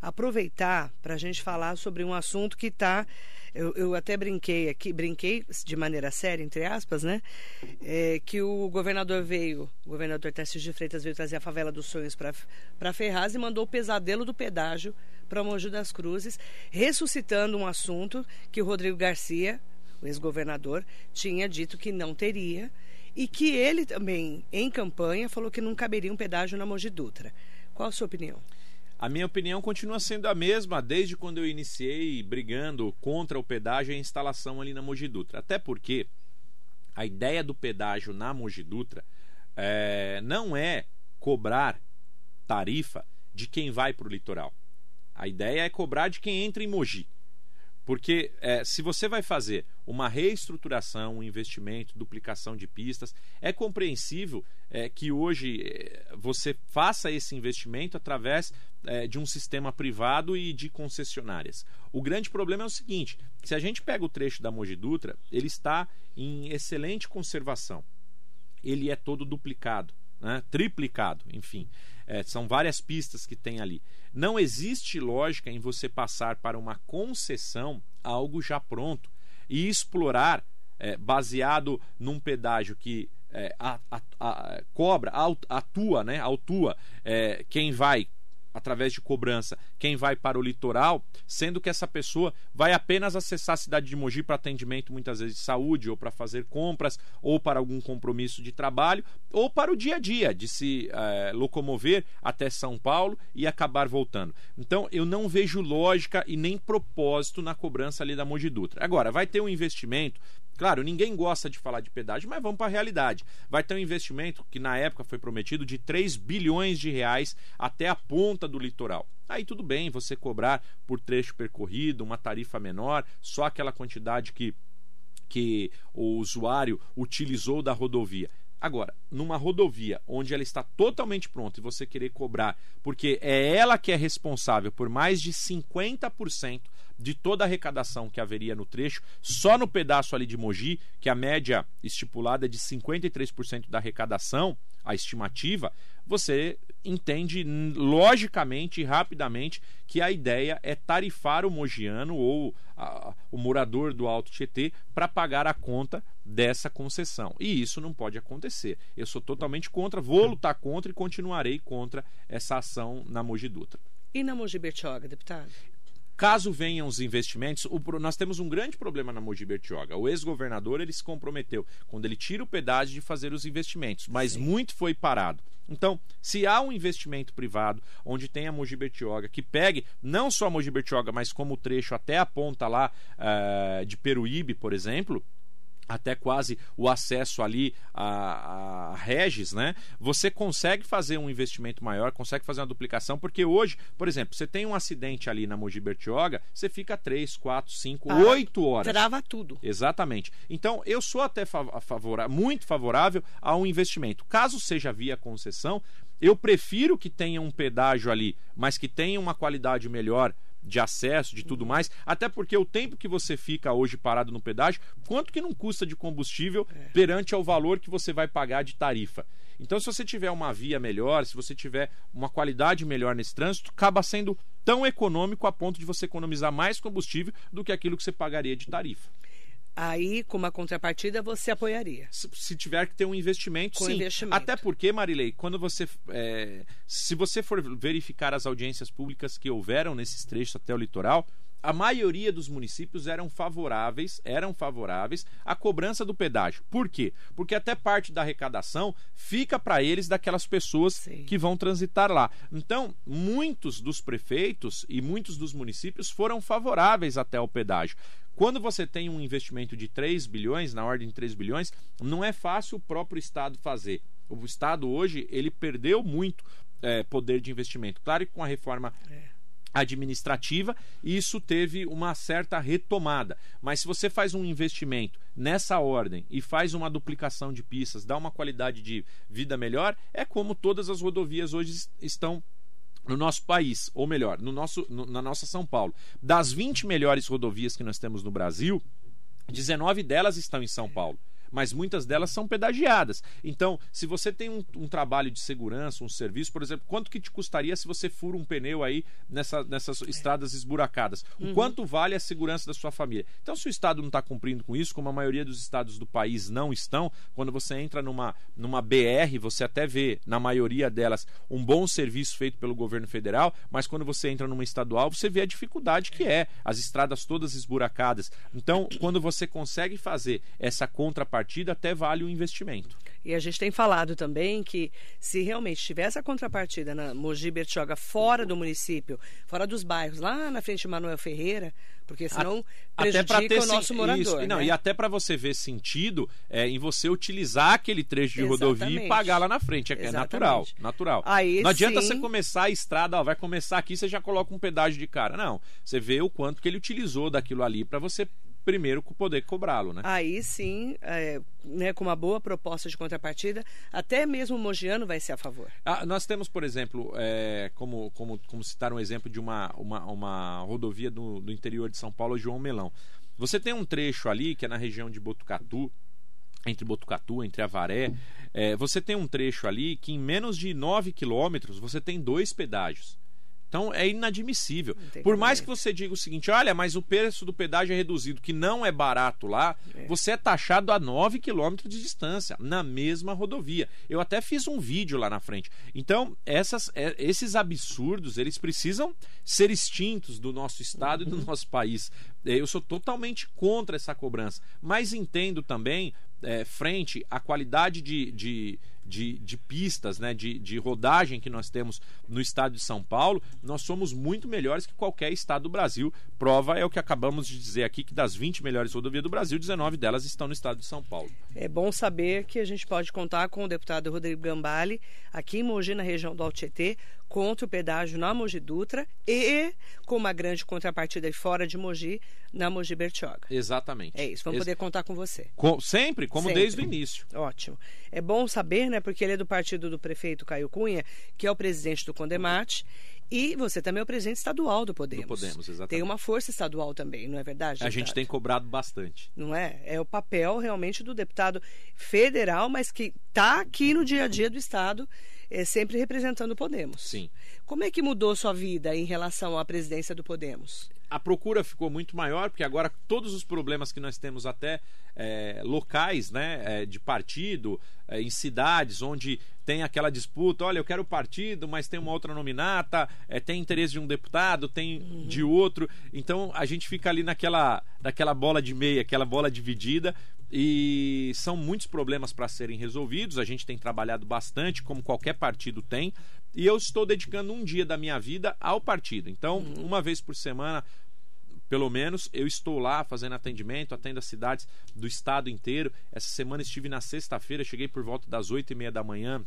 Aproveitar para a gente falar sobre um assunto que está. Eu, eu, até brinquei aqui, brinquei de maneira séria, entre aspas, né? É, que o governador veio, o governador Tarcísio de Freitas veio trazer a favela dos sonhos para Ferraz e mandou o pesadelo do pedágio para Mogi das Cruzes, ressuscitando um assunto que o Rodrigo Garcia, o ex-governador, tinha dito que não teria e que ele também, em campanha, falou que não caberia um pedágio na Mogi Dutra. Qual a sua opinião? A minha opinião continua sendo a mesma desde quando eu iniciei brigando contra o pedágio e a instalação ali na Mogi Dutra. Até porque a ideia do pedágio na Mogi Dutra é, não é cobrar tarifa de quem vai para o litoral. A ideia é cobrar de quem entra em Mogi. Porque é, se você vai fazer uma reestruturação, um investimento, duplicação de pistas, é compreensível é, que hoje é, você faça esse investimento através é, de um sistema privado e de concessionárias. O grande problema é o seguinte: se a gente pega o trecho da Mogi Dutra, ele está em excelente conservação. Ele é todo duplicado, né? triplicado, enfim. É, são várias pistas que tem ali. Não existe lógica em você passar para uma concessão algo já pronto e explorar é, baseado num pedágio que é, a, a, a, cobra, atua, né, autua é, quem vai através de cobrança quem vai para o litoral, sendo que essa pessoa vai apenas acessar a cidade de Mogi para atendimento muitas vezes de saúde ou para fazer compras ou para algum compromisso de trabalho ou para o dia a dia de se é, locomover até São Paulo e acabar voltando. Então eu não vejo lógica e nem propósito na cobrança ali da Mogi Dutra. Agora vai ter um investimento Claro, ninguém gosta de falar de pedágio, mas vamos para a realidade. Vai ter um investimento que na época foi prometido de 3 bilhões de reais até a ponta do litoral. Aí tudo bem você cobrar por trecho percorrido, uma tarifa menor, só aquela quantidade que, que o usuário utilizou da rodovia. Agora, numa rodovia onde ela está totalmente pronta e você querer cobrar, porque é ela que é responsável por mais de 50% de toda a arrecadação que haveria no trecho, só no pedaço ali de Mogi, que a média estipulada é de 53% da arrecadação, a estimativa, você entende logicamente e rapidamente que a ideia é tarifar o mogiano ou a, o morador do Alto Tietê para pagar a conta dessa concessão. E isso não pode acontecer. Eu sou totalmente contra, vou lutar contra e continuarei contra essa ação na Mogi Dutra. E na Mogi Bertioga, deputado? Caso venham os investimentos, o, nós temos um grande problema na Mogi Bertioga. O ex-governador ele se comprometeu, quando ele tira o pedágio, de fazer os investimentos, mas Sim. muito foi parado. Então, se há um investimento privado onde tem a Mogi Bertioga, que pegue não só a Mogi Bertioga, mas como o trecho até a ponta lá uh, de Peruíbe, por exemplo, até quase o acesso ali a, a Regis, né? Você consegue fazer um investimento maior, consegue fazer uma duplicação, porque hoje, por exemplo, você tem um acidente ali na Mogi Bertioga, você fica 3, 4, 5, ah, 8 horas. Trava tudo. Exatamente. Então, eu sou até favor, muito favorável a um investimento. Caso seja via concessão, Eu prefiro que tenha um pedágio ali, mas que tenha uma qualidade melhor de acesso, de tudo mais, até porque o tempo que você fica hoje parado no pedágio, quanto que não custa de combustível é. perante ao valor que você vai pagar de tarifa. Então, se você tiver uma via melhor, se você tiver uma qualidade melhor nesse trânsito, acaba sendo tão econômico a ponto de você economizar mais combustível do que aquilo que você pagaria de tarifa. Aí, com uma contrapartida, você apoiaria? Se, se tiver que ter um investimento, com sim. Investimento. Até porque, Marilei, quando você. É, se você for verificar as audiências públicas que houveram nesses trechos até o litoral, a maioria dos municípios eram favoráveis, eram favoráveis à cobrança do pedágio. Por quê? Porque até parte da arrecadação fica para eles daquelas pessoas Sim. que vão transitar lá. Então, muitos dos prefeitos e muitos dos municípios foram favoráveis até ao pedágio. Quando você tem um investimento de 3 bilhões, na ordem de 3 bilhões, não é fácil o próprio Estado fazer. O Estado hoje ele perdeu muito é, poder de investimento. Claro que com a reforma é administrativa, isso teve uma certa retomada. Mas se você faz um investimento nessa ordem e faz uma duplicação de pistas, dá uma qualidade de vida melhor, é como todas as rodovias hoje estão no nosso país, ou melhor, no nosso, no, na nossa São Paulo. Das 20 melhores rodovias que nós temos no Brasil, 19 delas estão em São Paulo mas muitas delas são pedagiadas. Então, se você tem um, um, trabalho de segurança, um serviço, por exemplo, quanto que te custaria se você fura um pneu aí nessa, nessas estradas esburacadas? O uhum. quanto vale a segurança da sua família? Então, se o Estado não está cumprindo com isso, como a maioria dos estados do país não estão, quando você entra numa, numa BR, você até vê, na maioria delas, um bom serviço feito pelo governo federal, mas quando você entra numa estadual, você vê a dificuldade que é, as estradas todas esburacadas. Então, quando você consegue fazer essa contrapartida, contrapartida até vale o investimento. E a gente tem falado também que se realmente tivesse a contrapartida na Mogi Bertioga fora do município, fora dos bairros, lá na frente de Manuel Ferreira, porque senão a, prejudica ter, o nosso morador. Isso, né? não, e até para você ver sentido é, em você utilizar aquele trecho de Exatamente. rodovia e pagar lá na frente. É, é natural. natural. Aí, não adianta sim. você começar a estrada, ó, vai começar aqui, você já coloca um pedágio de cara. Não. Você vê o quanto que ele utilizou daquilo ali para você primeiro poder cobrá-lo, né? Aí sim, é, né, com uma boa proposta de contrapartida, até mesmo o Mogiano vai ser a favor. Ah, nós temos, por exemplo, é, como, como, como citar um exemplo de uma, uma, uma rodovia do, do interior de São Paulo, João Melão. Você tem um trecho ali, que é na região de Botucatu, entre Botucatu, entre Avaré, é, você tem um trecho ali que em menos de 9 quilômetros você tem dois pedágios. Então é inadmissível. Por mais que você diga o seguinte: olha, mas o preço do pedágio é reduzido, que não é barato lá, é. você é taxado a 9 quilômetros de distância, na mesma rodovia. Eu até fiz um vídeo lá na frente. Então, essas, é, esses absurdos, eles precisam ser extintos do nosso estado uhum. e do uhum. nosso país. É, eu sou totalmente contra essa cobrança. Mas entendo também, é, frente à qualidade de, de de, de pistas, né, de, de rodagem que nós temos no estado de São Paulo, nós somos muito melhores que qualquer estado do Brasil. Prova é o que acabamos de dizer aqui, que das 20 melhores rodovias do Brasil, 19 delas estão no estado de São Paulo. É bom saber que a gente pode contar com o deputado Rodrigo Gambale, aqui em Mogi, na região do Altietê, contra o pedágio na Mogi Dutra e com uma grande contrapartida fora de Mogi, na Mogi Bertioga. Exatamente. É isso, vamos Ex poder contar com você. Com, sempre, como sempre. desde o início. Ótimo. É bom saber, né, porque ele é do partido do prefeito Caio Cunha, que é o presidente do Condemate, e você também é o presidente estadual do Podemos. Do Podemos, exatamente. Tem uma força estadual também, não é verdade? A gente tem cobrado bastante. Não é? É o papel realmente do deputado federal, mas que está aqui no dia a dia do Estado é, sempre representando o Podemos. Sim. Como é que mudou sua vida em relação à presidência do Podemos? A procura ficou muito maior, porque agora todos os problemas que nós temos até é, locais, né, é, de partido, é, em cidades onde tem aquela disputa, olha, eu quero partido, mas tem uma outra nominata, é, tem interesse de um deputado, tem uhum. de outro, então a gente fica ali naquela, naquela bola de meia, aquela bola dividida, e são muitos problemas para serem resolvidos. A gente tem trabalhado bastante, como qualquer partido tem, e eu estou dedicando um dia da minha vida ao partido. Então, uhum. uma vez por semana, pelo menos, eu estou lá fazendo atendimento, atendo as cidades do estado inteiro. Essa semana estive na sexta-feira, cheguei por volta das oito e meia da manhã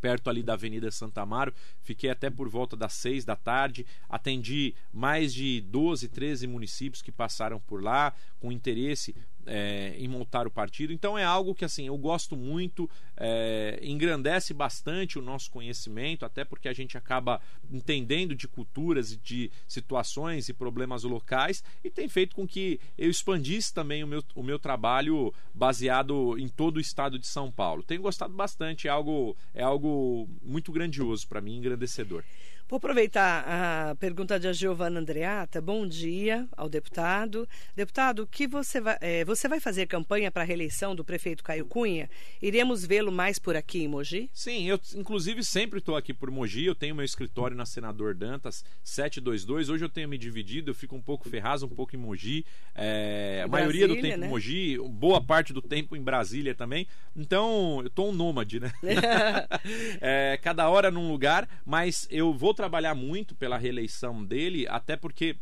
perto ali da Avenida Santa Amaro. Fiquei até por volta das 6 da tarde. Atendi mais de 12, 13 municípios que passaram por lá com interesse é, em montar o partido. Então é algo que assim eu gosto muito, é, engrandece bastante o nosso conhecimento, até porque a gente acaba entendendo de culturas e de situações e problemas locais e tem feito com que eu expandisse também o meu, o meu trabalho baseado em todo o estado de São Paulo. Tenho gostado bastante, é algo, é algo muito grandioso para mim, engrandecedor. Vou aproveitar a pergunta de Giovana Andreata. Bom dia ao deputado. Deputado, que você vai, é, você vai fazer campanha para a reeleição do prefeito Caio Cunha? Iremos vê-lo mais por aqui em Mogi? Sim, eu inclusive sempre estou aqui por Mogi. Eu tenho meu escritório na Senador Dantas 722. Hoje eu tenho me dividido, eu fico um pouco ferraz, um pouco em Mogi. É, a maioria do tempo né? em Mogi, boa parte do tempo em Brasília também. Então, eu estou um nômade, né? é, cada hora num lugar, mas eu vou trabalhar muito pela reeleição dele, até porque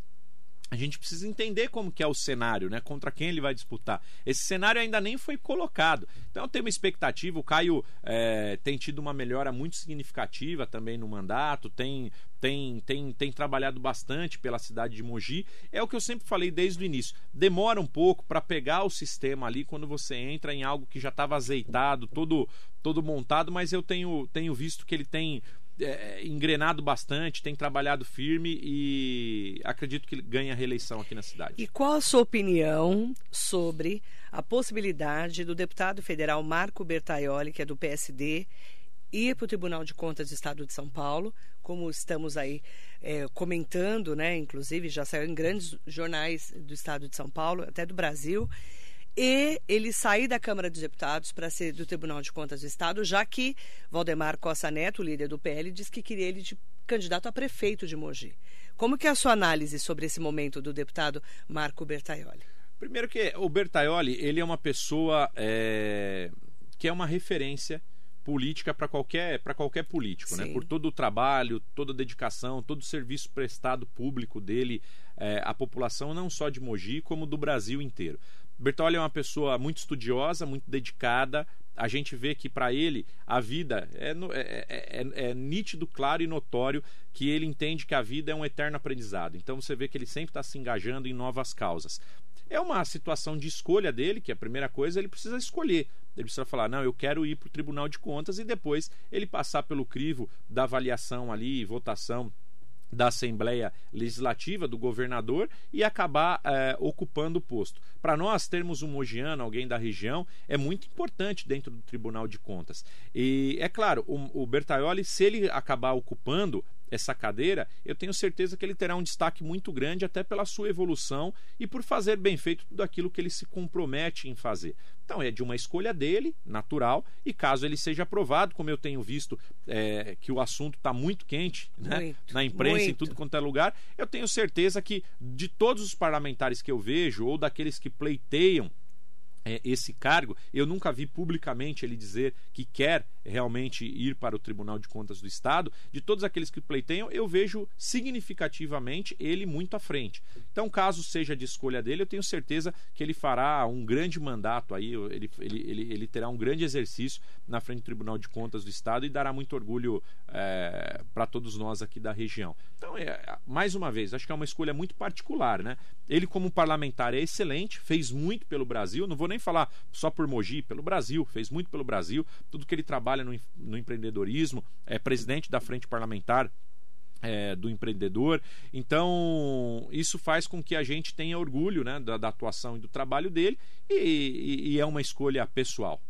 a gente precisa entender como que é o cenário, né? Contra quem ele vai disputar. Esse cenário ainda nem foi colocado. Então tenho uma expectativa. O Caio é, tem tido uma melhora muito significativa também no mandato, tem, tem, tem, tem trabalhado bastante pela cidade de Mogi. É o que eu sempre falei desde o início. Demora um pouco para pegar o sistema ali quando você entra em algo que já estava azeitado, todo, todo montado, mas eu tenho, tenho visto que ele tem é, engrenado bastante, tem trabalhado firme e acredito que ganha reeleição aqui na cidade. E qual a sua opinião sobre a possibilidade do deputado federal Marco Bertaioli, que é do PSD, ir para o Tribunal de Contas do Estado de São Paulo, como estamos aí é, comentando, né? Inclusive já saiu em grandes jornais do Estado de São Paulo, até do Brasil e ele sair da Câmara dos Deputados para ser do Tribunal de Contas do Estado, já que Valdemar Costa Neto, líder do PL, disse que queria ele de candidato a prefeito de Mogi. Como que é a sua análise sobre esse momento do deputado Marco Bertaioli? Primeiro que o Bertaioli, ele é uma pessoa é, que é uma referência política para qualquer, qualquer político, né? por todo o trabalho, toda a dedicação, todo o serviço prestado público dele é, à população, não só de Mogi, como do Brasil inteiro. Bertolli é uma pessoa muito estudiosa, muito dedicada. A gente vê que para ele a vida é, é, é, é, nítido, claro e notório que ele entende que a vida é um eterno aprendizado. Então você vê que ele sempre está se engajando em novas causas. É uma situação de escolha dele, que a primeira coisa ele precisa escolher. Ele precisa falar, não, eu quero ir para o Tribunal de Contas e depois ele passar pelo crivo da avaliação ali, votação da Assembleia Legislativa, do governador, e acabar é, ocupando o posto. Para nós termos um mogiano, alguém da região, é muito importante dentro do Tribunal de Contas. E é claro, o, o Bertaioli, se ele acabar ocupando essa cadeira, eu tenho certeza que ele terá um destaque muito grande, até pela sua evolução e por fazer bem feito tudo aquilo que ele se compromete em fazer. Então é de uma escolha dele, natural, e caso ele seja aprovado, como eu tenho visto é, que o assunto está muito quente né, muito, na imprensa, muito. em tudo quanto é lugar, eu tenho certeza que de todos os parlamentares que eu vejo, ou daqueles que pleiteiam é, esse cargo, eu nunca vi publicamente ele dizer que quer realmente ir para o Tribunal de Contas do Estado. De todos aqueles que pleiteiam, eu vejo significativamente ele muito à frente. Então, caso seja de escolha dele, eu tenho certeza que ele fará um grande mandato aí, ele, ele, ele, ele terá um grande exercício na frente do Tribunal de Contas do Estado e dará muito orgulho é, para todos nós aqui da região. Então, é, mais uma vez, acho que é uma escolha muito particular, né? Ele, como parlamentar, é excelente, fez muito pelo Brasil, não vou nem nem falar só por Mogi, pelo Brasil, fez muito pelo Brasil, tudo que ele trabalha no, no empreendedorismo, é presidente da frente parlamentar é, do empreendedor. Então, isso faz com que a gente tenha orgulho né, da, da atuação e do trabalho dele e, e, e é uma escolha pessoal.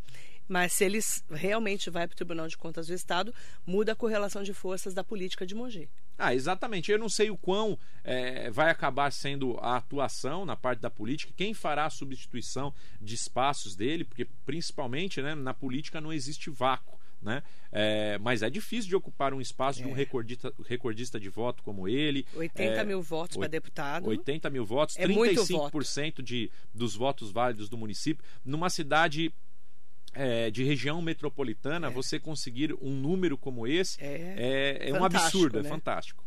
Mas se eles realmente vai para o Tribunal de Contas do Estado, muda a correlação de forças da política de Mogi. Ah, exatamente. Eu não sei o quão é, vai acabar sendo a atuação na parte da política, quem fará a substituição de espaços dele, porque principalmente né, na política não existe vácuo. Né? É, mas é difícil de ocupar um espaço é. de um é. recordista, recordista de voto como ele. 80 é, mil votos para deputado. 80 mil votos, é 35% voto. de, dos votos válidos do município, numa cidade é, de região metropolitana, é. você conseguir um número como esse é, é, é um absurdo, é né? é fantástico.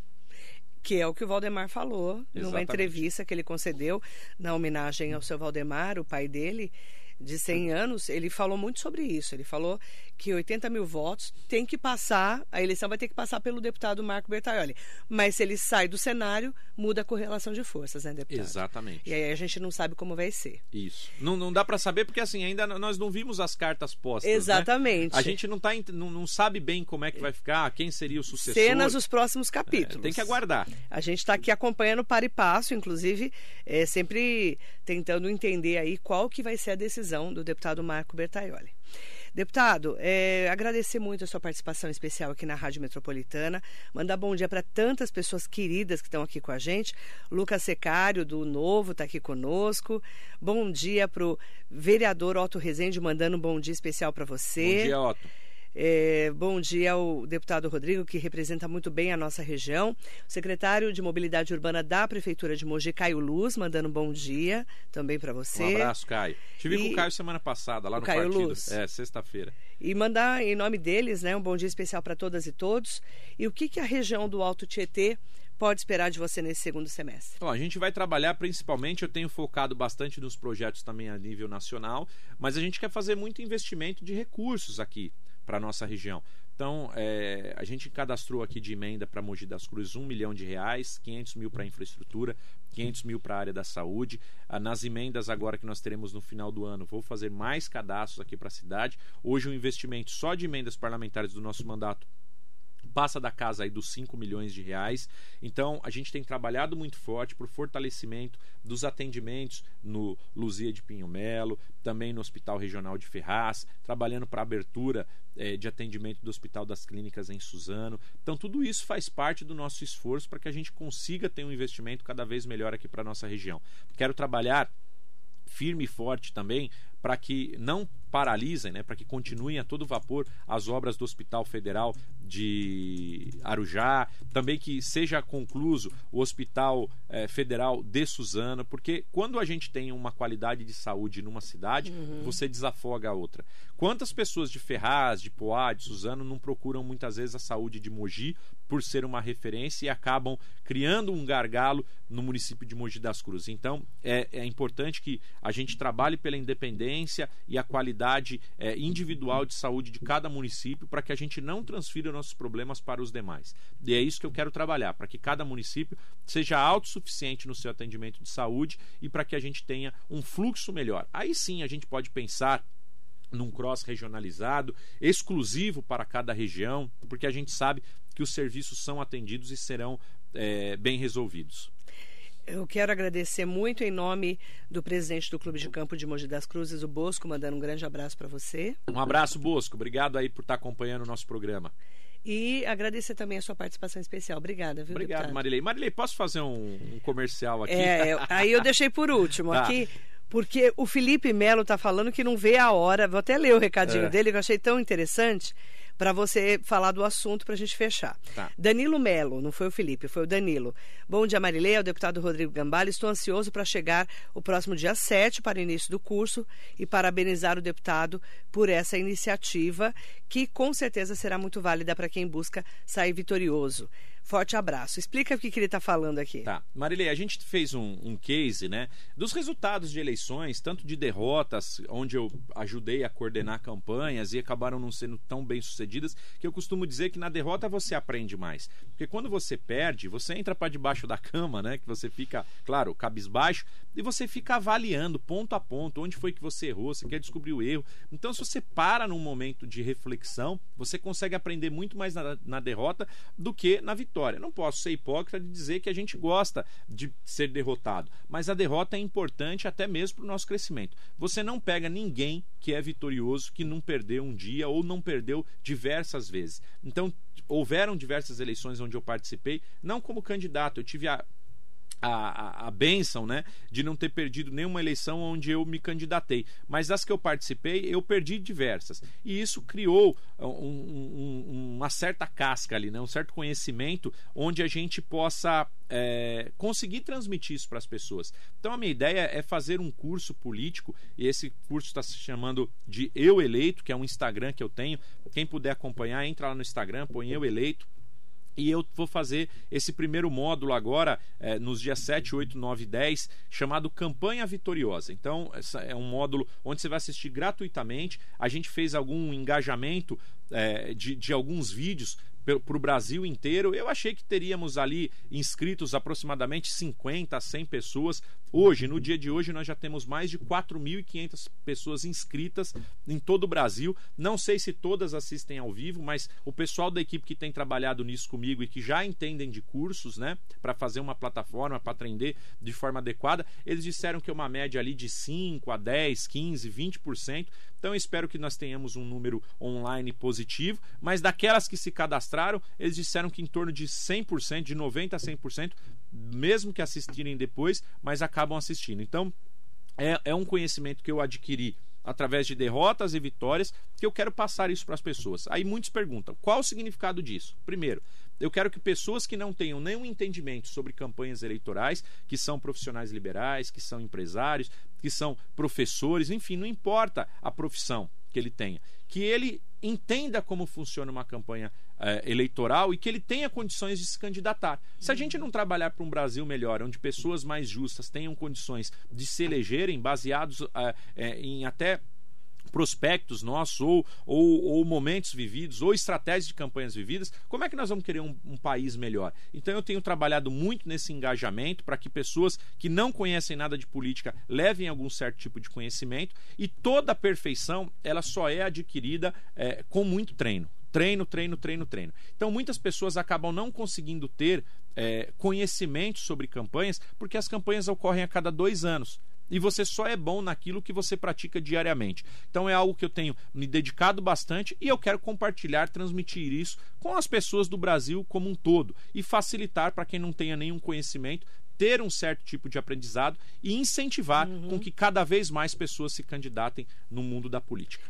Que é o que o Valdemar falou Exatamente. numa entrevista que ele concedeu na homenagem ao seu Valdemar, o pai dele, de 100 anos. Ele falou muito sobre isso. Ele falou que 80 mil votos tem que passar, a eleição vai ter que passar pelo deputado Marco Bertaioli. Mas se ele sai do cenário, muda a correlação de forças, né, deputado? Exatamente. E aí a gente não sabe como vai ser. Isso. Não, não dá para saber porque assim, ainda nós não vimos as cartas postas. Exatamente. Né? A gente não, tá, não, não sabe bem como é que vai ficar, quem seria o sucessor. Cenas dos próximos capítulos. É, tem que aguardar. A gente está aqui acompanhando para e passo, inclusive, é, sempre tentando entender aí qual que vai ser a decisão do deputado Marco Bertaioli. Deputado, é, agradecer muito a sua participação especial aqui na Rádio Metropolitana. Mandar bom dia para tantas pessoas queridas que estão aqui com a gente. Lucas Secário, do Novo, está aqui conosco. Bom dia para o vereador Otto Rezende, mandando um bom dia especial para você. Bom dia, Otto. É, bom dia ao deputado Rodrigo, que representa muito bem a nossa região. O secretário de Mobilidade Urbana da Prefeitura de Mogi, Caio Luz, mandando um bom dia também para você. Um abraço, Caio. Estive e... com o Caio semana passada, lá no Caio partido. Luz. É, sexta-feira. E mandar em nome deles né, um bom dia especial para todas e todos. E o que, que a região do Alto Tietê pode esperar de você nesse segundo semestre? Bom, a gente vai trabalhar principalmente, eu tenho focado bastante nos projetos também a nível nacional, mas a gente quer fazer muito investimento de recursos aqui para a nossa região. Então, é, a gente cadastrou aqui de emenda para Mogi das Cruzes 1 milhão de reais, 500 mil para infraestrutura, 500 mil para a área da saúde. Ah, nas emendas agora que nós teremos no final do ano, vou fazer mais cadastros aqui para a cidade. Hoje o investimento só de emendas parlamentares do nosso mandato passa da casa aí dos 5 milhões de reais. Então, a gente tem trabalhado muito forte por fortalecimento dos atendimentos no Luzia de Pinho Melo, também no Hospital Regional de Ferraz, trabalhando para abertura é, de atendimento do Hospital das Clínicas em Suzano. Então, tudo isso faz parte do nosso esforço para que a gente consiga ter um investimento cada vez melhor aqui para a nossa região. Quero trabalhar firme e forte também para que não paralisem, né, para que continuem a todo vapor as obras do Hospital Federal de Arujá, também que seja concluído o Hospital eh, Federal de Suzano, porque quando a gente tem uma qualidade de saúde numa cidade, uhum. você desafoga a outra. Quantas pessoas de Ferraz, de Poá, de Suzano não procuram muitas vezes a saúde de Mogi por ser uma referência e acabam criando um gargalo no município de Mogi das Cruzes. Então, é, é importante que a gente trabalhe pela independência e a qualidade é, individual de saúde de cada município para que a gente não transfira nossos problemas para os demais. E é isso que eu quero trabalhar, para que cada município seja autossuficiente no seu atendimento de saúde e para que a gente tenha um fluxo melhor. Aí sim a gente pode pensar num cross regionalizado, exclusivo para cada região, porque a gente sabe que os serviços são atendidos e serão é, bem resolvidos. Eu quero agradecer muito em nome do presidente do Clube de Campo de Mogi das Cruzes, o Bosco, mandando um grande abraço para você. Um abraço, Bosco. Obrigado aí por estar acompanhando o nosso programa. E agradecer também a sua participação especial. Obrigada, viu, Obrigado, deputado? Marilei. Marilei, posso fazer um, um comercial aqui? É, aí eu deixei por último. tá. Aqui porque o Felipe Melo está falando que não vê a hora. Vou até ler o recadinho é. dele, que eu achei tão interessante, para você falar do assunto para a gente fechar. Tá. Danilo Melo, não foi o Felipe, foi o Danilo. Bom dia, Marilei, ao deputado Rodrigo Gambale. Estou ansioso para chegar o próximo dia 7 para o início do curso e parabenizar o deputado por essa iniciativa, que com certeza será muito válida para quem busca sair vitorioso. Forte abraço. Explica o que, que ele está falando aqui. Tá. Marilei, a gente fez um, um, case né, dos resultados de eleições, tanto de derrotas, onde eu ajudei a coordenar campanhas e acabaram não sendo tão bem sucedidas, que eu costumo dizer que na derrota você aprende mais. Porque quando você perde, você entra para debaixo da cama, né? Que você fica, claro, cabisbaixo, e você fica avaliando ponto a ponto onde foi que você errou, você quer descobrir o erro. Então, se você para num momento de reflexão, você consegue aprender muito mais na, na derrota do que na vitória vitória. Não posso ser hipócrita de dizer que a gente gosta de ser derrotado, mas a derrota é importante até mesmo para o nosso crescimento. Você não pega ninguém que é vitorioso que não perdeu um dia ou não perdeu diversas vezes. Então, houveram diversas eleições onde eu participei, não como candidato, eu tive a a, a, benção né, de não ter perdido nenhuma eleição onde eu me candidatei. Mas as que eu participei, eu perdi diversas. E isso criou um, um, uma certa casca ali, né, um certo conhecimento onde a gente possa é, conseguir transmitir isso para as pessoas. Então a minha ideia é fazer um curso político, e esse curso está se chamando de Eu Eleito, que é um Instagram que eu tenho. Quem puder acompanhar, entra lá no Instagram, põe Eu Eleito E eu vou fazer esse primeiro módulo agora, é, nos dias 7, 8, 9 e 10, chamado Campanha Vitoriosa. Então, é um módulo onde você vai assistir gratuitamente. A gente fez algum engajamento é, de, de alguns vídeos para o Brasil inteiro. Eu achei que teríamos ali inscritos aproximadamente 50 a 100 pessoas. Hoje, no dia de hoje, nós já temos mais de 4.500 pessoas inscritas em todo o Brasil. Não sei se todas assistem ao vivo, mas o pessoal da equipe que tem trabalhado nisso comigo e que já entendem de cursos, né, para fazer uma plataforma, para aprender de forma adequada, eles disseram que é uma média ali de 5 a 10, 15, 20%. Então espero que nós tenhamos um número online positivo, mas daquelas que se cadastraram, eles disseram que em torno de 100%, de 90 a 100%, mesmo que assistirem depois, mas acabam assistindo. Então é, é um conhecimento que eu adquiri através de derrotas e vitórias, que eu quero passar isso para as pessoas. Aí muitos perguntam: qual o significado disso? Primeiro, eu quero que pessoas que não tenham nenhum entendimento sobre campanhas eleitorais, que são profissionais liberais, que são empresários, que são professores, enfim, não importa a profissão que ele tenha, que ele entenda como funciona uma campanha eh, eleitoral e que ele tenha condições de se candidatar. Se a gente não trabalhar para um Brasil melhor, onde pessoas mais justas tenham condições de se elegerem baseados eh, eh, em até prospectos nossos, ou, ou, ou, momentos vividos, ou estratégias de campanhas vividas, como é que nós vamos querer um, um país melhor? Então eu tenho trabalhado muito nesse engajamento para que pessoas que não conhecem nada de política levem algum certo tipo de conhecimento e toda a perfeição ela só é adquirida é, com muito treino. Treino, treino, treino, treino. Então muitas pessoas acabam não conseguindo ter é, conhecimento sobre campanhas porque as campanhas ocorrem a cada dois anos e você só é bom naquilo que você pratica diariamente. Então é algo que eu tenho me dedicado bastante e eu quero compartilhar, transmitir isso com as pessoas do Brasil como um todo e facilitar para quem não tenha nenhum conhecimento ter um certo tipo de aprendizado e incentivar uhum. com que cada vez mais pessoas se candidatem no mundo da política.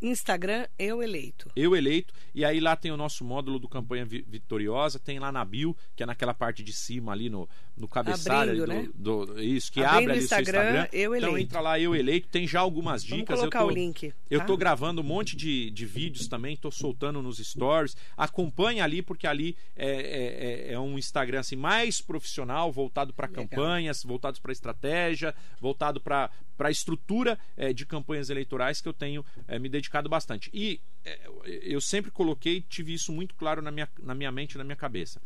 Instagram Eu Eleito. Eu Eleito. E aí lá tem o nosso módulo do Campanha Vitoriosa, tem lá na bio, que é naquela parte de cima ali no, no cabeçalho Abrindo, né? do, do, isso, que Abrindo abre ali Instagram, o seu Instagram. Eu então entra lá Eu Eleito, tem já algumas dicas. Vamos colocar eu tô, o link. Tá? Eu tô gravando um monte de, de vídeos também, tô soltando nos stories. Acompanha ali, porque ali é, é, é, é um Instagram assim, mais profissional, voltado para campanhas, voltado para estratégia, voltado para para a estrutura é, de campanhas eleitorais que eu tenho é, me dedicado bastante. E é, eu sempre coloquei, tive isso muito claro na minha, na minha mente, na minha cabeça.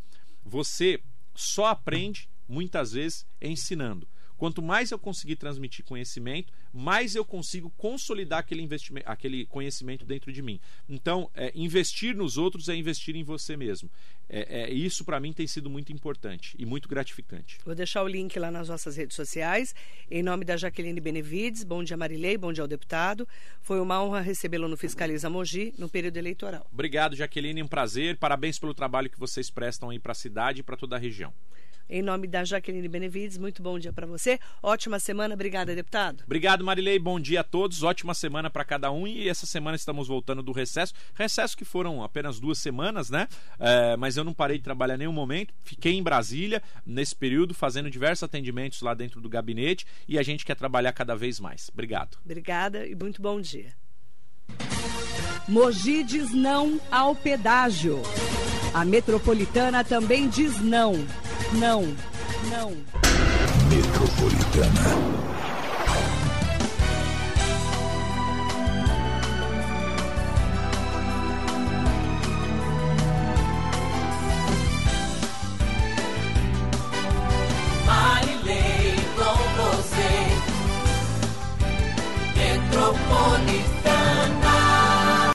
Você só aprende, muitas vezes, ensinando. Quanto mais eu conseguir transmitir conhecimento, mais eu consigo consolidar aquele, investimento, aquele conhecimento dentro de mim. Então, é, investir nos outros é investir em você mesmo. É, é isso para mim tem sido muito importante e muito gratificante. Vou deixar o link lá nas nossas redes sociais. Em nome da Jaqueline Benevides, bom dia Marilei, bom dia ao deputado. Foi uma honra recebê-lo no Fiscaliza Mogi no período eleitoral. Obrigado, Jaqueline, um prazer. Parabéns pelo trabalho que vocês prestam aí para a cidade e para toda a região. Em nome da Jaqueline Benevides, muito bom dia para você. Ótima semana. Obrigada, deputado. Obrigado, Marilei. Bom dia a todos. Ótima semana para cada um. E essa semana estamos voltando do recesso. Recesso que foram apenas duas semanas, né? É, mas eu não parei de trabalhar em nenhum momento. Fiquei em Brasília nesse período, fazendo diversos atendimentos lá dentro do gabinete. E a gente quer trabalhar cada vez mais. Obrigado. Obrigada e muito bom dia. Mogi diz não ao pedágio. A metropolitana também diz não. Não. Não. Metropolitana.